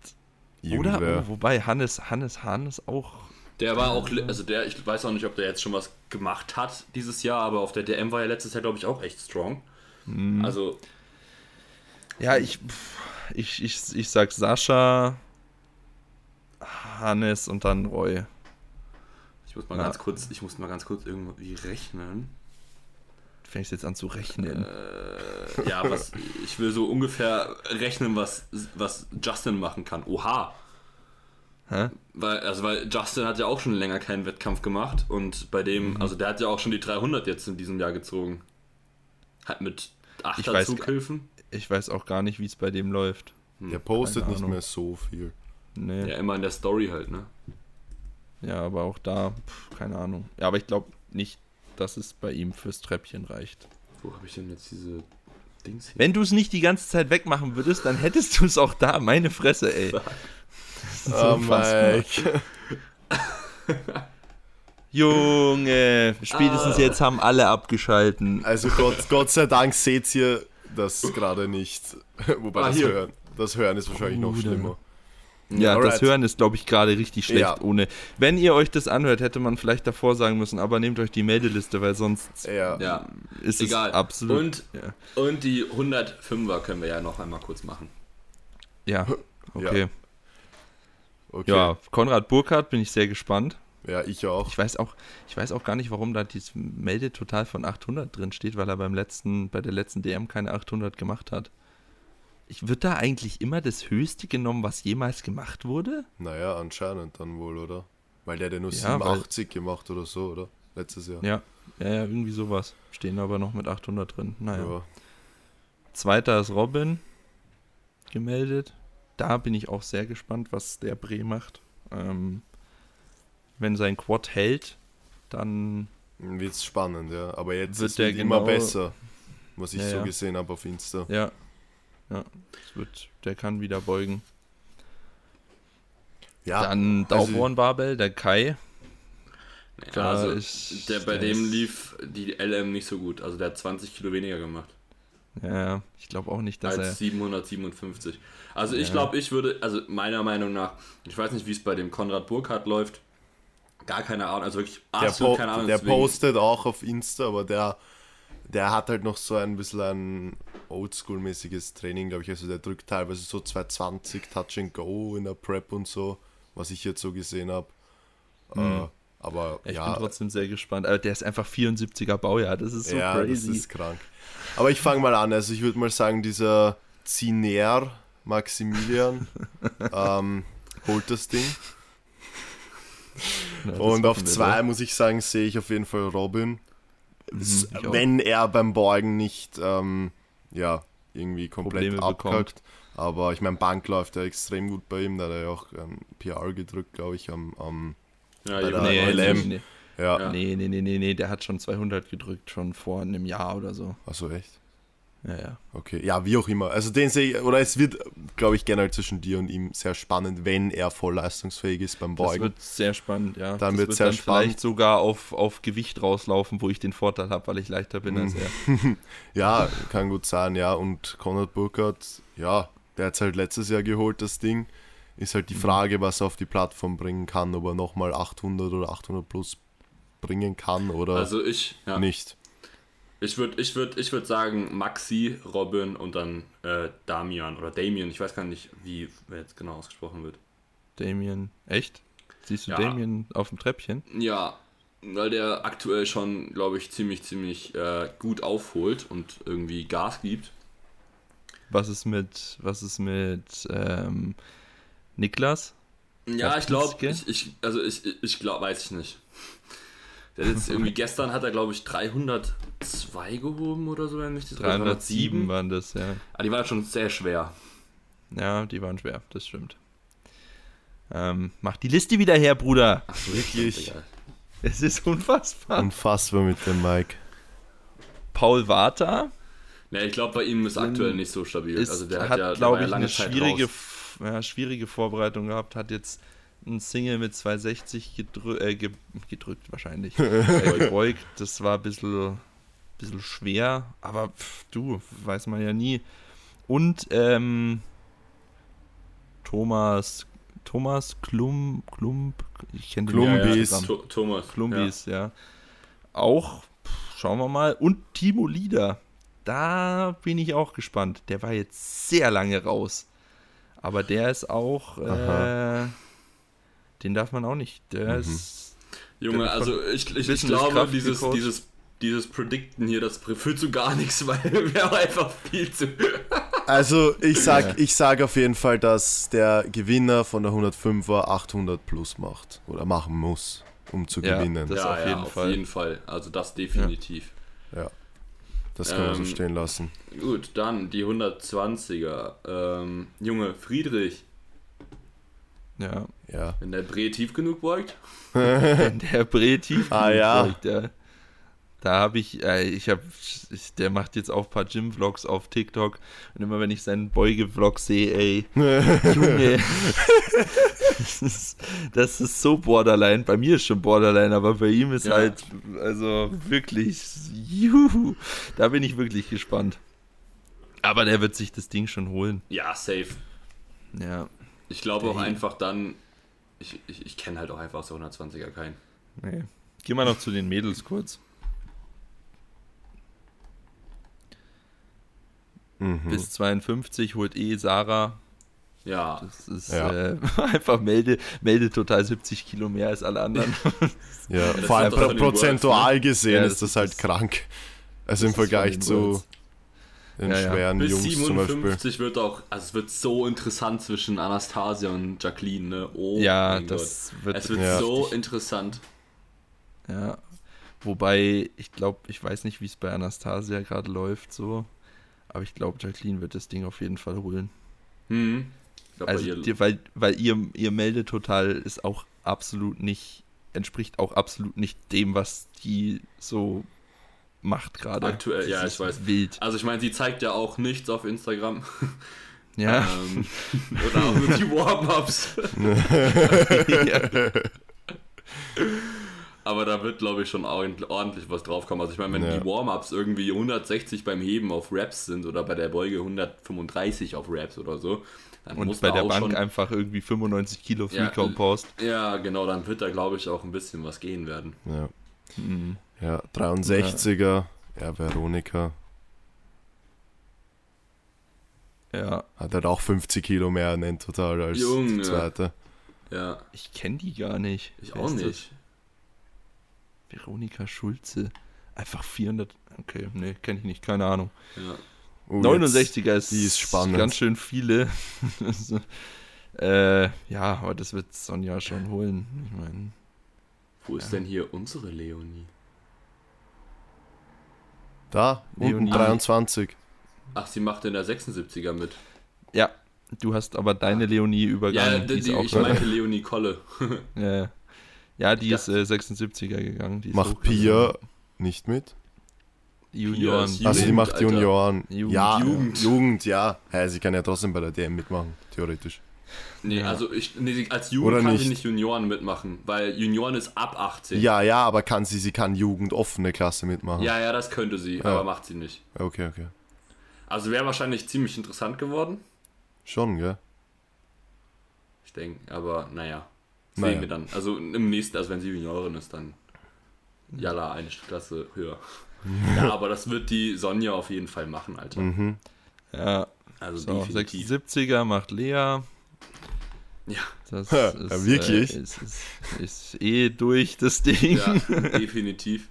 Oder? Irgendwer. Oh, wobei Hannes, Hannes Hahn ist auch. Der war auch, also der, ich weiß auch nicht, ob der jetzt schon was gemacht hat dieses Jahr, aber auf der DM war er letztes Jahr, glaube ich, auch echt strong. Mhm. Also, Ja, ich, ich, ich, ich sag Sascha, Hannes und dann Roy. ich muss mal Ja. ganz kurz, ich muss mal ganz kurz irgendwie rechnen. Fängst jetzt an zu rechnen. Äh, ja, was, ich will so ungefähr rechnen, was, was Justin machen kann. Oha! Hä? Weil, also weil Justin hat ja auch schon länger keinen Wettkampf gemacht und bei dem, Mhm. also der hat ja auch schon die 300 jetzt in diesem Jahr gezogen. Hat mit Ich 8 weiß- Zughilfen. Ich weiß auch gar nicht, wie es bei dem läuft. Der postet nicht mehr so viel. Nee. Ja, immer in der Story halt, ne? Ja, aber auch da, pf, keine Ahnung. Ja, aber ich glaube nicht, dass es bei ihm fürs Treppchen reicht. Wo habe ich denn jetzt diese Dings hier? Wenn du es nicht die ganze Zeit wegmachen würdest, dann hättest du es auch da. Meine Fresse, ey. Das ist Oh. Mike. Junge, spätestens jetzt haben alle abgeschalten. Also Gott, Gott sei Dank seht ihr das gerade nicht. Wobei Ah, das hier. Hören, das Hören ist wahrscheinlich noch Bruder. schlimmer. Ja, Alright. das Hören ist, glaube ich, gerade richtig schlecht Ja. ohne. Wenn ihr euch das anhört, hätte man vielleicht davor sagen müssen, aber nehmt euch die Meldeliste, weil sonst Ja. Ja, ist egal. es absolut. Und, ja. und die 105er können wir ja noch einmal kurz machen. ja, okay. Okay. Ja, Konrad Burkhardt bin ich sehr gespannt. Ja, ich auch. Ich weiß auch, ich weiß auch gar nicht, warum da dieses Meldetotal von 800 drin steht, weil er beim letzten, bei der letzten DM keine 800 gemacht hat. Ich wird da eigentlich immer das Höchste genommen, was jemals gemacht wurde? Naja, anscheinend dann wohl, oder? Weil der hat ja nur Ja, weil- 87 gemacht oder so, oder? Letztes Jahr. Ja, ja, ja, irgendwie sowas. Stehen aber noch mit 800 drin. Naja. Ja. Zweiter ist Robin gemeldet. Da bin ich auch sehr gespannt, was der Bre macht. Ähm, wenn sein Quad hält, dann Wird spannend, ja. Aber jetzt Wird es immer genau- besser, was ich Ja, so gesehen habe auf Insta. ja, ja, es wird, der kann wieder beugen. Ja, Dann also- Dauborn Babel, der Kai. Da also ist- der, bei der dem ist- lief die LM nicht so gut. Also der hat 20 Kilo weniger gemacht. Ja, ich glaube auch nicht, dass als er. 757. Also ich Ja. glaube, ich würde, also meiner Meinung nach, ich weiß nicht, wie es bei dem Konrad Burkhardt läuft. Gar keine Ahnung, also wirklich Der, absolut po keine Ahnung. der deswegen- postet auch auf Insta, aber der, der hat halt noch so ein bisschen ein Oldschool-mäßiges Training, glaube ich. Also der drückt teilweise so 220 Touch and Go in der Prep und so, was ich jetzt so gesehen habe. Äh, aber Ich ja, bin trotzdem sehr gespannt. Aber der ist einfach 74er Baujahr. Das ist so ja, crazy. das ist krank. Aber ich fange mal an. Also ich würde mal sagen, dieser Ziner Maximilian ähm, holt das Ding. Ja, das Und auf hoffen wir zwei doch. muss ich sagen, sehe ich auf jeden Fall Robin. Auch. wenn er beim Beugen nicht ähm, ja, irgendwie komplett abkackt. Aber ich meine, Bank läuft ja extrem gut bei ihm. Da hat er ja auch ähm, PR gedrückt, glaube ich, am, am Ja, bei der Nee, LM. nee, nee. ja. Ja. Nee, nee, nee, nee, nee, der hat schon 200 gedrückt, schon vor einem Jahr oder so. Achso, echt? Ja, ja. Okay, ja, wie auch immer. Also den sehe ich, oder es wird, glaube ich, generell zwischen dir und ihm sehr spannend, wenn er voll leistungsfähig ist beim Das Beugen. wird sehr spannend, ja. Dann das wird sehr dann spannend. vielleicht sogar auf, auf Gewicht rauslaufen, wo ich den Vorteil habe, weil ich leichter bin als er. Ja, kann gut sein, ja. Und Konrad Burkhardt, ja, der hat es halt letztes Jahr geholt, das Ding. Ist halt die Mhm. Frage, was er auf die Plattform bringen kann, ob er nochmal 800 oder 800 plus bringen kann oder Also ich, ja, nicht. Ich würde ich würd, ich würd sagen Maxi, Robin und dann äh, Damian oder Damien. Ich weiß gar nicht, wie wer jetzt genau ausgesprochen wird. Damien, echt? Siehst du Ja. Damien auf dem Treppchen? Ja, weil der aktuell schon, glaube ich, ziemlich, ziemlich äh, gut aufholt und irgendwie Gas gibt. Was ist mit, was ist mit ähm, Niklas? Ja, ich glaube, ich, ich, also ich, ich glaube, weiß ich nicht. Der jetzt irgendwie gestern hat er, glaube ich, 302 gehoben oder so, wenn mich das 307 waren das, ja. Ah, die war schon sehr schwer. Ja, die waren schwer, das stimmt. Ähm, mach die Liste wieder her, Bruder. Ach so, Wirklich? egal. Es ist unfassbar. Unfassbar mit dem Mike. Paul Warta Ne, ich glaube, bei ihm ist aktuell nicht so stabil. ist, also der hat, hat, ja, glaube ja ich, lange eine schwierige, ja, schwierige Vorbereitung gehabt, hat jetzt ein Single mit 260 gedrü äh, ge gedrückt wahrscheinlich. äh, gebeugt. Das war ein bisschen, bisschen schwer, aber pff, du, weiß man ja nie. Und ähm, Thomas, Thomas Klum, Klump, ich kenne den Klumbis. Ja. To- Thomas. Klumbis, ja. Auch, pff, schauen wir mal. Und Timo Lieder. Da bin ich auch gespannt. Der war jetzt sehr lange raus. Aber der ist auch, äh. Den darf man auch nicht. Der ist, Ja. Junge, also ich, ich, ich glaube, dieses, dieses, dieses Predicten hier, das führt zu gar nichts, weil wir einfach viel zu. Also ich sag, Ja. ich sag auf jeden Fall, dass der Gewinner von der 105er 800 plus macht oder machen muss, um zu Ja, gewinnen. das- ja, auf ja, jeden auf Fall. jeden Fall. Also das definitiv. Das kann man so Ähm, stehen lassen. Gut, dann die 120er. Ähm, Junge, Friedrich, ja, Ja. wenn der Bre tief genug beugt. wenn der Bre tief Ah, genug ja. beugt, ja. Da habe ich, äh, ich habe, der macht jetzt auch ein paar Gym-Vlogs auf TikTok und immer wenn ich seinen Beuge-Vlog sehe, ey, Junge, das ist, das ist so borderline. Bei mir ist schon borderline, aber bei ihm ist Ja. halt, also wirklich, juhu, da bin ich wirklich gespannt. Aber der wird sich das Ding schon holen. Ja, safe. Ja, Ich glaube auch einfach dann. Ich, ich, ich kenne halt auch einfach aus der 120er keinen. nee. Gehen wir noch zu den Mädels kurz. Mhm. Bis 52 holt eh Sarah. Ja, Das ist Ja. äh, einfach melde, melde total 70 Kilo mehr als alle anderen. Ja, vor allem den prozentual gesehen Ja, ist das das ist halt krank. Also im Vergleich zu Worlds. Den Ja, ja. schweren bis Jungs zum Beispiel. 57 wird auch. Also es wird so interessant zwischen Anastasia und Jacqueline, ne? Oh ja, mein das Gott. wird Es wird Ja. so interessant. Ja. Wobei, ich glaube, ich weiß nicht, wie es bei Anastasia gerade läuft, so. Aber ich glaube, Jacqueline wird das Ding auf jeden Fall holen. Hm. Ich glaub, Also, ihr- die, weil, weil ihr, ihr Meldetotal ist auch absolut nicht, entspricht auch absolut nicht dem, was die so macht gerade. Aktuell, ja, ich weiß. Wild. Also ich meine, sie zeigt ja auch nichts auf Instagram. Ja. ähm, oder auch nur die Warm-Ups. Aber da wird, glaube ich, schon ordentlich was draufkommen. Also ich meine, wenn Ja. die Warm-Ups irgendwie 160 beim Heben auf Raps sind oder bei der Beuge 135 auf Raps oder so, dann Und muss bei der auch Bank schon... einfach irgendwie 95 Kilo Free Ja, Compost. Ja, genau, dann wird da, glaube ich, auch ein bisschen was gehen werden. Ja, Mhm. Ja 63er, ja, Veronika Ja, hat halt auch 50 Kilo mehr in total als Junge. die zweite. Ja, ich kenne die gar nicht. ich Wer auch ist das? nicht. Veronika Schulze. Einfach 400. Okay, nee, kenne ich nicht, keine Ahnung. Ja. Oh, 69er ist, die ist spannend. ganz schön viele. Also, äh, ja, aber das wird Sonja schon holen. Ich meine, Wo ist denn hier unsere Leonie? Da, Leonie. 23. Ach, sie macht in der 76er mit. ja, du hast aber deine Leonie Ja, übergangen. die, die ist die, auch ich meinte Leonie Kolle. ja, ja, die Ja. ist äh, 76er gegangen. Die ist Macht. Pia nicht mit? Junioren. ist Also die Jugend, macht Alter. Junioren. Jugend, ja, Jugend. Jugend, ja. Hey, sie kann ja trotzdem bei der DM mitmachen, theoretisch. Nee, Ja. also ich, nee, als Jugend Oder kann nicht. sie nicht Junioren mitmachen, weil Junioren ist ab 18. Ja, ja, aber kann sie, sie kann Jugend offene Klasse mitmachen. ja, ja, das könnte sie, aber macht sie nicht. Okay, okay. Also wäre wahrscheinlich ziemlich interessant geworden. Schon, gell? Ich denke, aber naja. Sehen Naja. wir dann. Also im nächsten, also wenn sie Juniorin ist, dann Jalla eine Klasse höher. ja, aber das wird die Sonja auf jeden Fall machen, Alter. Mhm. Ja, Also so, definitiv. 76er macht Lea. Ja, Das Ja, ist, wirklich? Äh, ist, ist, ist eh durch das Ding. ja, definitiv.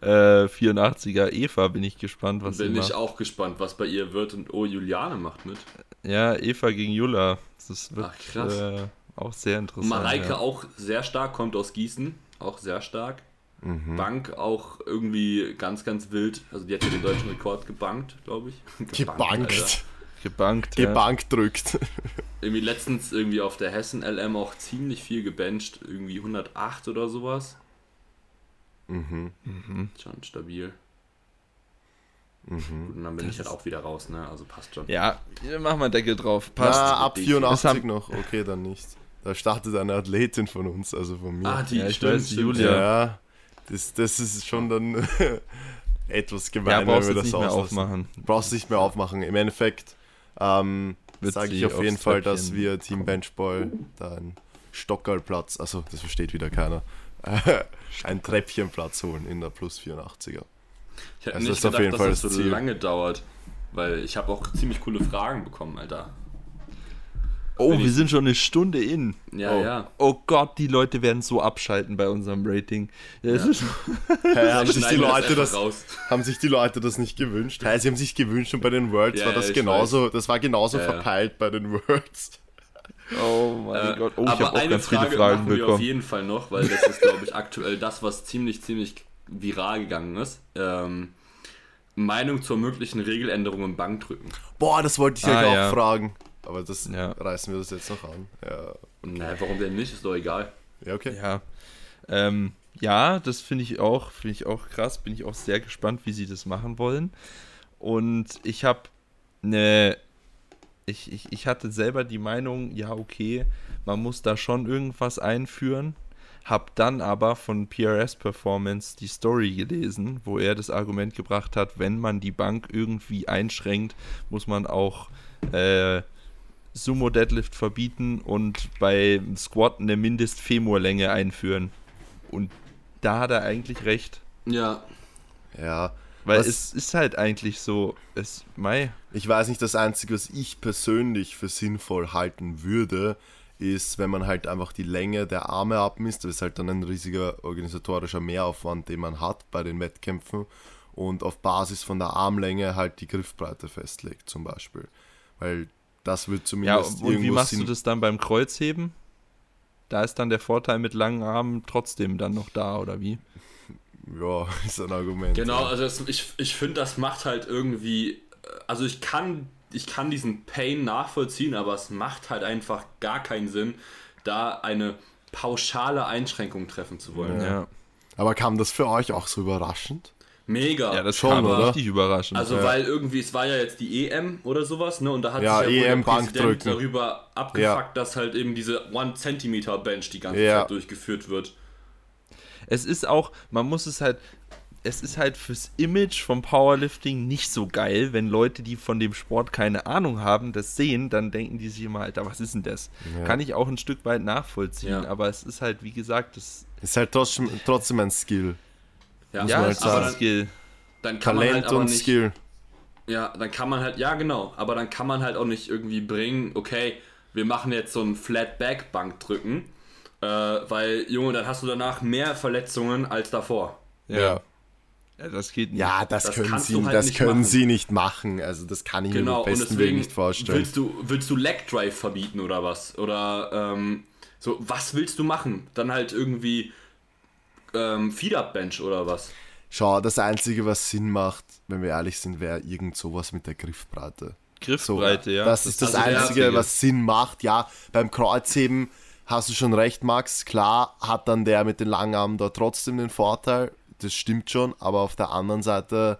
Äh, 84er Eva bin ich gespannt, was Bin sie ich macht. auch gespannt, was bei ihr wird. Und oh, Juliane macht mit. Ja, Eva gegen Jula. Das wird Ach, krass. Äh, auch sehr interessant. Mareike ja. auch sehr stark, kommt aus Gießen. Auch sehr stark. Bank auch irgendwie ganz, ganz wild. Also die hat ja den deutschen Rekord gebankt, glaube ich. Gebankt. Alter. Gebankt. Ja. Gebankt drückt. Irgendwie letztens irgendwie auf der Hessen LM auch ziemlich viel gebencht. Irgendwie 108 oder sowas. Mhm. Schon stabil. Mhm. Gut, und dann bin ich halt auch wieder raus, ne? Also passt schon. Ja, hier machen wir Deckel drauf. Passt. Na, ab Das 84 haben- noch. Okay, dann nicht. Da startet eine Athletin von uns, also von mir. Ah, die Ja, ich stimmt, weiß. Julia. ja, das, das ist schon dann etwas ja, gemein, wenn brauchst wir du das nicht aufmachen. Brauchst nicht mehr aufmachen. Im Endeffekt ähm, sage ich auf jeden Fall, dass wir Team Benchball da einen Stockerlplatz, also das versteht wieder keiner, einen Treppchenplatz holen in der Plus 84er. Ich hätte Also nicht das ist auf gedacht, jeden dass Fall das so das Ziel. lange dauert. Weil ich habe auch ziemlich coole Fragen bekommen, Alter. Oh, wir sind schon eine Stunde in. Ja, Oh. ja. Oh Gott, die Leute werden so abschalten bei unserem Rating. Das Ja. ist, Hey, haben, sich die Leute das, raus. haben sich die Leute das nicht gewünscht? Hey, sie haben sich gewünscht und bei den Worlds Ja, war das ja, genauso, das war genauso Ja, ja. verpeilt bei den Worlds. oh mein Äh, Gott. Oh, ich aber habe auch eine ganz Frage viele Fragen machen wir auf bekommen. jeden Fall noch, weil das ist, glaube ich, aktuell das, was ziemlich, ziemlich viral gegangen ist. Ähm, Meinung zur möglichen Regeländerung im Bankdrücken. Boah, das wollte ich Ah, euch auch ja. fragen. Aber das Ja. reißen wir das jetzt noch an. Ja, Naja, warum denn nicht? Ist doch egal. ja okay. Ja, ähm, ja das finde ich auch, finde ich auch krass. Bin ich auch sehr gespannt, wie sie das machen wollen. Und ich habe eine, ich, ich, ich hatte selber die Meinung, ja okay, man muss da schon irgendwas einführen. Hab dann aber von PRS Performance die Story gelesen, wo er das Argument gebracht hat, wenn man die Bank irgendwie einschränkt, muss man auch äh, Sumo Deadlift verbieten und bei Squat eine Mindest-Femurlänge einführen. Und da hat er eigentlich recht. Ja, Ja, Weil Was- es ist halt eigentlich so, es, Mai, Ich weiß nicht, das Einzige, was ich persönlich für sinnvoll halten würde, ist, wenn man halt einfach die Länge der Arme abmisst. Das ist halt dann ein riesiger organisatorischer Mehraufwand, den man hat bei den Wettkämpfen und auf Basis von der Armlänge halt die Griffbreite festlegt, zum Beispiel. Weil das wird ja, zumindest und wie machst Sinn. du das dann beim Kreuzheben? Da ist dann der Vorteil mit langen Armen trotzdem dann noch da, oder wie? Ja, ist ein Argument. genau. ja. Also das, ich, ich finde, das macht halt irgendwie. äh, Also ich kann, ich kann diesen Pain nachvollziehen, aber es macht halt einfach gar keinen Sinn, da eine pauschale Einschränkung treffen zu wollen. Ja, Aber kam das für euch auch so überraschend? Mega. ja das Schon, kam oder? richtig überraschend. Also Ja. weil irgendwie, es war ja jetzt die EM oder sowas, ne? Und da hat Ja, sich ja wohl EM der Präsident Bankdrücken. darüber abgefuckt, dass halt eben diese 1 Zentimeter Bench die ganze Ja. Zeit durchgeführt wird. Es ist auch, man muss es halt, es ist halt fürs Image vom Powerlifting nicht so geil, wenn Leute, die von dem Sport keine Ahnung haben, das sehen, dann denken die sich immer, Alter, was ist denn das? Ja. Kann ich auch ein Stück weit nachvollziehen, Ja. aber es ist halt, wie gesagt, das Ist halt trotzdem, trotzdem ein Skill. Ja, ja, man halt ist aber ein dann, Skill. dann kann man Talent halt aber und nicht, Skill. Ja, dann kann man halt, ja genau, aber dann kann man halt auch nicht irgendwie bringen, okay, wir machen jetzt so ein Flat-Back Bankdrücken, äh, weil, Junge, dann hast du danach mehr Verletzungen als davor. Ja. Ja, das geht nicht. Ja, das, Das können, sie, halt das nicht können machen. sie nicht machen. Also das kann ich mir Genau, beim und besten Willen deswegen nicht vorstellen. willst du, willst du Leg Drive verbieten oder was? Oder ähm, so, was willst du machen? Dann halt irgendwie ähm, Feed-Up Bench oder was? Schau, das Einzige, was Sinn macht, wenn wir ehrlich sind, wäre irgend sowas mit der Griffbreite. Griffbreite, ja. Das ist das, also der Einzige, Einzige. was Sinn macht. Ja, beim Kreuzheben hast du schon recht, Max. Klar hat dann der mit den langen Armen da trotzdem den Vorteil. Das stimmt schon, aber auf der anderen Seite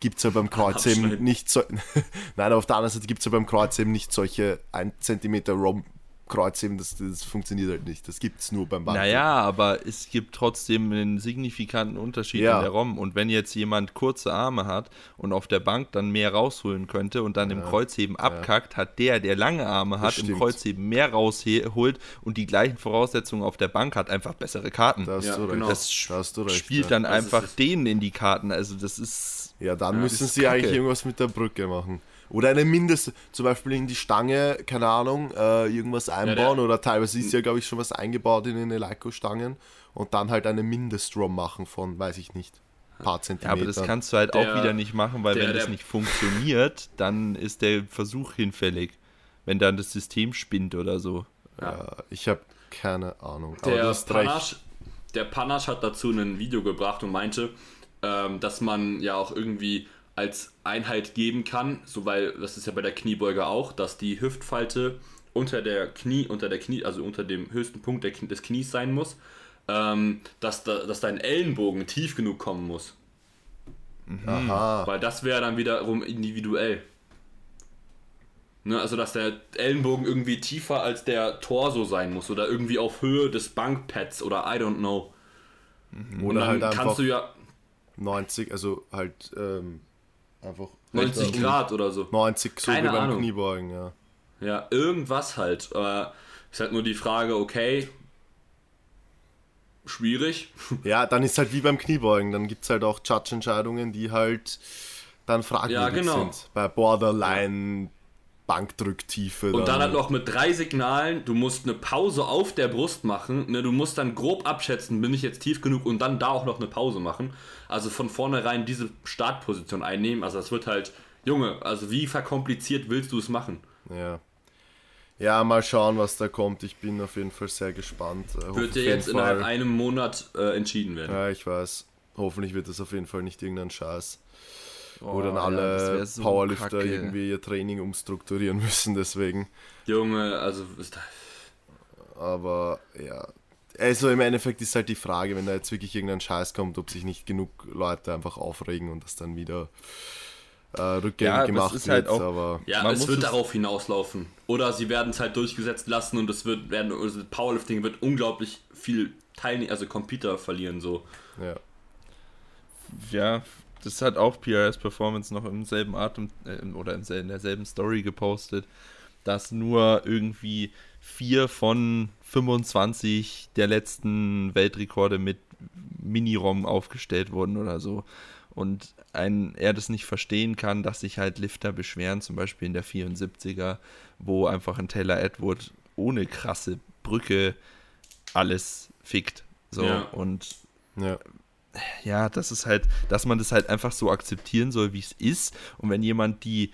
gibt es ja beim Kreuzheben nicht so. Nein, auf der anderen Seite gibt es ja beim Kreuzheben nicht solche 1 cm Rom Kreuzheben, das, das funktioniert halt nicht. Das gibt es nur beim Bank. Naja, aber es gibt trotzdem einen signifikanten Unterschied Ja. in der ROM. Und wenn jetzt jemand kurze Arme hat und auf der Bank dann mehr rausholen könnte und dann im Kreuzheben abkackt, hat der, der lange Arme hat, im. Kreuzheben mehr rausholt und die gleichen Voraussetzungen auf der Bank hat, einfach bessere Karten. Da hast Ja, du recht. genau. das Da hast du recht, spielt ja. dann einfach denen in die Karten. Also das ist. Ja, dann das müssen sie Kacke. eigentlich irgendwas mit der Brücke machen. Oder eine Mindest, zum Beispiel in die Stange, keine Ahnung, äh, irgendwas einbauen. der- oder teilweise ist ja, glaube ich, schon was eingebaut in den Eleiko-Stangen. Und dann halt eine Mindestrom machen von, weiß ich nicht, ein paar Ja, Zentimeter. aber das kannst du halt Der- auch wieder nicht machen, weil der- wenn das der- nicht funktioniert, dann ist der Versuch hinfällig. Wenn dann das System spinnt oder so. ja, ich habe keine Ahnung. Aber Der. Panache, der Panache hat dazu ein Video gebracht und meinte, ähm, dass man ja auch irgendwie als Einheit geben kann, so weil das ist ja bei der Kniebeuge auch, dass die Hüftfalte unter der Knie, unter der Knie, also unter dem höchsten Punkt der, des Knies sein muss, ähm, dass, da, dass dein Ellenbogen tief genug kommen muss. Aha. Weil das wäre dann wiederum individuell. Ne, also dass der Ellenbogen irgendwie tiefer als der Torso sein muss oder irgendwie auf Höhe des Bankpads oder I don't know. Und Oder dann halt kannst du ja 90, also halt ähm, einfach 90 weiter- Grad oder so. 90 so Keine wie beim Ahnung. Kniebeugen, ja. Ja, irgendwas halt. Aber ist halt nur die Frage, okay, schwierig. Ja, dann ist halt wie beim Kniebeugen, dann gibt es halt auch Judge-Entscheidungen, die halt dann fragwürdig Ja, genau. sind. Bei Borderline, Bankdrücktiefe. Und dann halt noch mit drei Signalen, du musst eine Pause auf der Brust machen, ne, du musst dann grob abschätzen, bin ich jetzt tief genug und dann da auch noch eine Pause machen. Also von vornherein diese Startposition einnehmen, also das wird halt, Junge, also wie verkompliziert willst du es machen? Ja. Ja, mal schauen, was da kommt. Ich bin auf jeden Fall sehr gespannt. Äh, Wird jeden jetzt Fall- innerhalb einem Monat äh, entschieden werden. Ja, ich weiß. Hoffentlich wird das auf jeden Fall nicht irgendein Scheiß, wo Oh, dann ja, das alle wär so Powerlifter kacke. irgendwie ihr Training umstrukturieren müssen, deswegen. Junge, also ist da, Aber ja. Also im Endeffekt ist halt die Frage, wenn da jetzt wirklich irgendein Scheiß kommt, ob sich nicht genug Leute einfach aufregen und das dann wieder äh, rückgängig Ja, das gemacht ist wird. halt auch- aber ja, Man es muss wird es- darauf hinauslaufen. Oder sie werden es halt durchgesetzt lassen und es wird werden also Powerlifting wird unglaublich viel Teilnehmer, also Computer verlieren so. ja. ja, das hat auch PRS Performance noch im selben Atem äh, oder im in derselben Story gepostet, dass nur irgendwie vier von 25 der letzten Weltrekorde mit Mini-ROM aufgestellt wurden oder so. Und ein, er das nicht verstehen kann, dass sich halt Lifter beschweren, zum Beispiel in der 74er, wo einfach ein Taylor Edward ohne krasse Brücke alles fickt. So Ja. und ja. ja, das ist halt, dass man das halt einfach so akzeptieren soll, wie es ist. Und wenn jemand die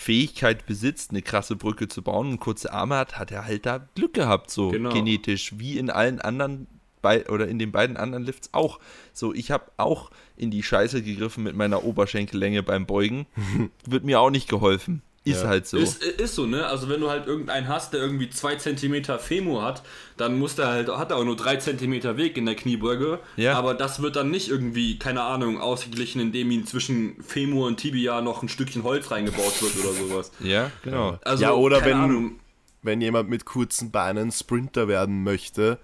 Fähigkeit besitzt, eine krasse Brücke zu bauen und kurze Arme hat, hat er halt da Glück gehabt, so Genau. genetisch, wie in allen anderen bei, oder in den beiden anderen Lifts auch. So, ich habe auch in die Scheiße gegriffen mit meiner Oberschenkellänge beim Beugen. Wird mir auch nicht geholfen. Ist Ja. halt so. Ist, ist so, ne? Also wenn du halt irgendeinen hast, der irgendwie 2 cm Femur hat, dann muss der halt, hat er auch nur 3 cm Weg in der Kniebeuge. Ja. Aber das wird dann nicht irgendwie, keine Ahnung, ausgeglichen, indem ihm zwischen Femur und Tibia noch ein Stückchen Holz reingebaut wird oder sowas. ja, genau. Also, Ja, oder wenn- Ahnung. Wenn jemand mit kurzen Beinen Sprinter werden möchte,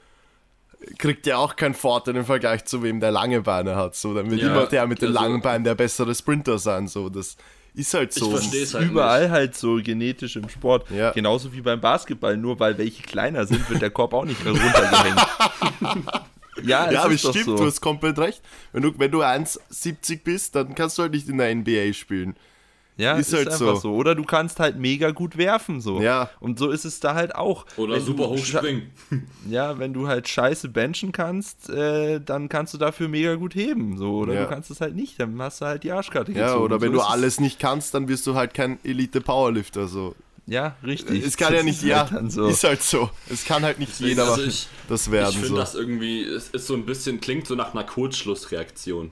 kriegt ja auch keinen Vorteil im Vergleich zu wem, der lange Beine hat. So, dann wird Ja, immer der mit den also- langen Beinen der bessere Sprinter sein. So, das ist halt so. Ich verstehe es halt Überall nicht. halt so genetisch im Sport. Ja. Genauso wie beim Basketball. Nur weil welche kleiner sind, wird der Korb auch nicht runtergehängt. ja, Ja, aber stimmt, so. du hast komplett recht. Wenn du, wenn du 1,70 bist, dann kannst du halt nicht in der NBA spielen. Ja, Ist ist, halt einfach so. so. Oder du kannst halt mega gut werfen so. Ja. Und so ist es da halt auch. Oder Wenn super hoch springen. Ja, wenn du halt scheiße benchen kannst, äh, dann kannst du dafür mega gut heben. So. Oder Ja. du kannst es halt nicht, dann hast du halt die Arschkarte Ja, gezogen. oder wenn so du alles nicht kannst, dann wirst du halt kein Elite-Powerlifter. So. Ja, richtig. Es kann ja Das nicht, ist ja, halt so. ist halt so. Es kann halt nicht Deswegen, jeder also ich- das werden. Ich finde so. das irgendwie, es ist so ein bisschen, klingt so nach einer Kurzschlussreaktion.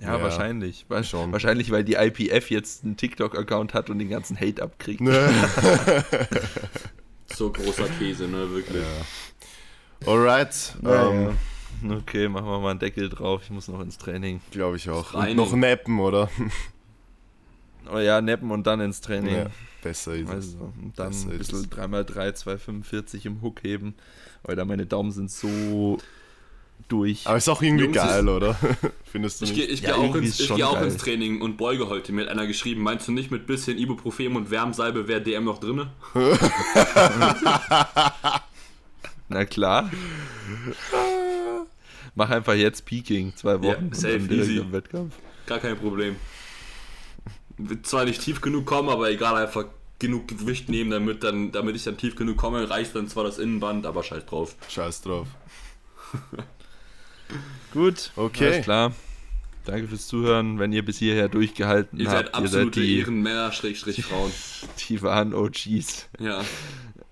Ja, Ja, wahrscheinlich. Wa- schon. Wahrscheinlich, weil die IPF jetzt einen TikTok-Account hat und den ganzen Hate abkriegt. Ne? So großer Käse, ne, wirklich. Alright, Ja, ähm, ja. Okay, machen wir mal einen Deckel drauf. Ich muss noch ins Training. glaube ich auch. Und noch nappen, oder? Oh ja, neppen und dann ins Training. Ja, besser ist es. Also, und dann Besser ein ist bisschen 3x3, 245 im Hook heben. Weil meine Daumen sind so durch. Aber ist auch irgendwie Jungs, geil, oder? Findest du Ich nicht? gehe ich Ja, geh auch, ins, ich geh auch ins Training und beuge heute. Mir hat einer geschrieben, meinst du nicht mit bisschen Ibuprofen und Wärmsalbe wäre DM noch drinne? Na klar. Mach einfach jetzt Peaking, zwei Wochen Ja, und direkt easy. im Wettkampf. Gar kein Problem. Wird zwar nicht tief genug kommen, aber egal, einfach genug Gewicht nehmen, damit, dann, damit ich dann tief genug komme, reicht dann zwar das Innenband, aber scheiß drauf. Scheiß drauf. Gut, Okay. alles klar. Danke fürs Zuhören. Wenn ihr bis hierher durchgehalten Ihr habt, seid ihr seid absolute die, Ehrenmänner, Schrägstrich Frauen. die wahren OGs. Ja.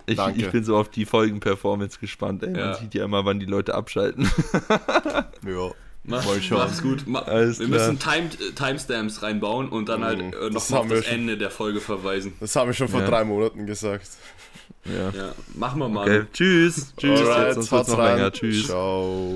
Ich, Danke. ich bin so auf die Folgen-Performance gespannt. Ey. Man Ja. sieht ja immer, wann die Leute abschalten. Ja. Mach, mach's gut. Ma Alles wir klar. müssen Timed, äh, Timestamps reinbauen und dann halt äh, Das nochmal haben auf das schon. Ende der Folge verweisen. Das haben wir schon vor Ja. drei Monaten gesagt. Ja. Ja, machen wir mal. Okay, tschüss. Tschüss. Alright, Jetzt, sonst wird's noch rein. länger. Tschüss. Ciao.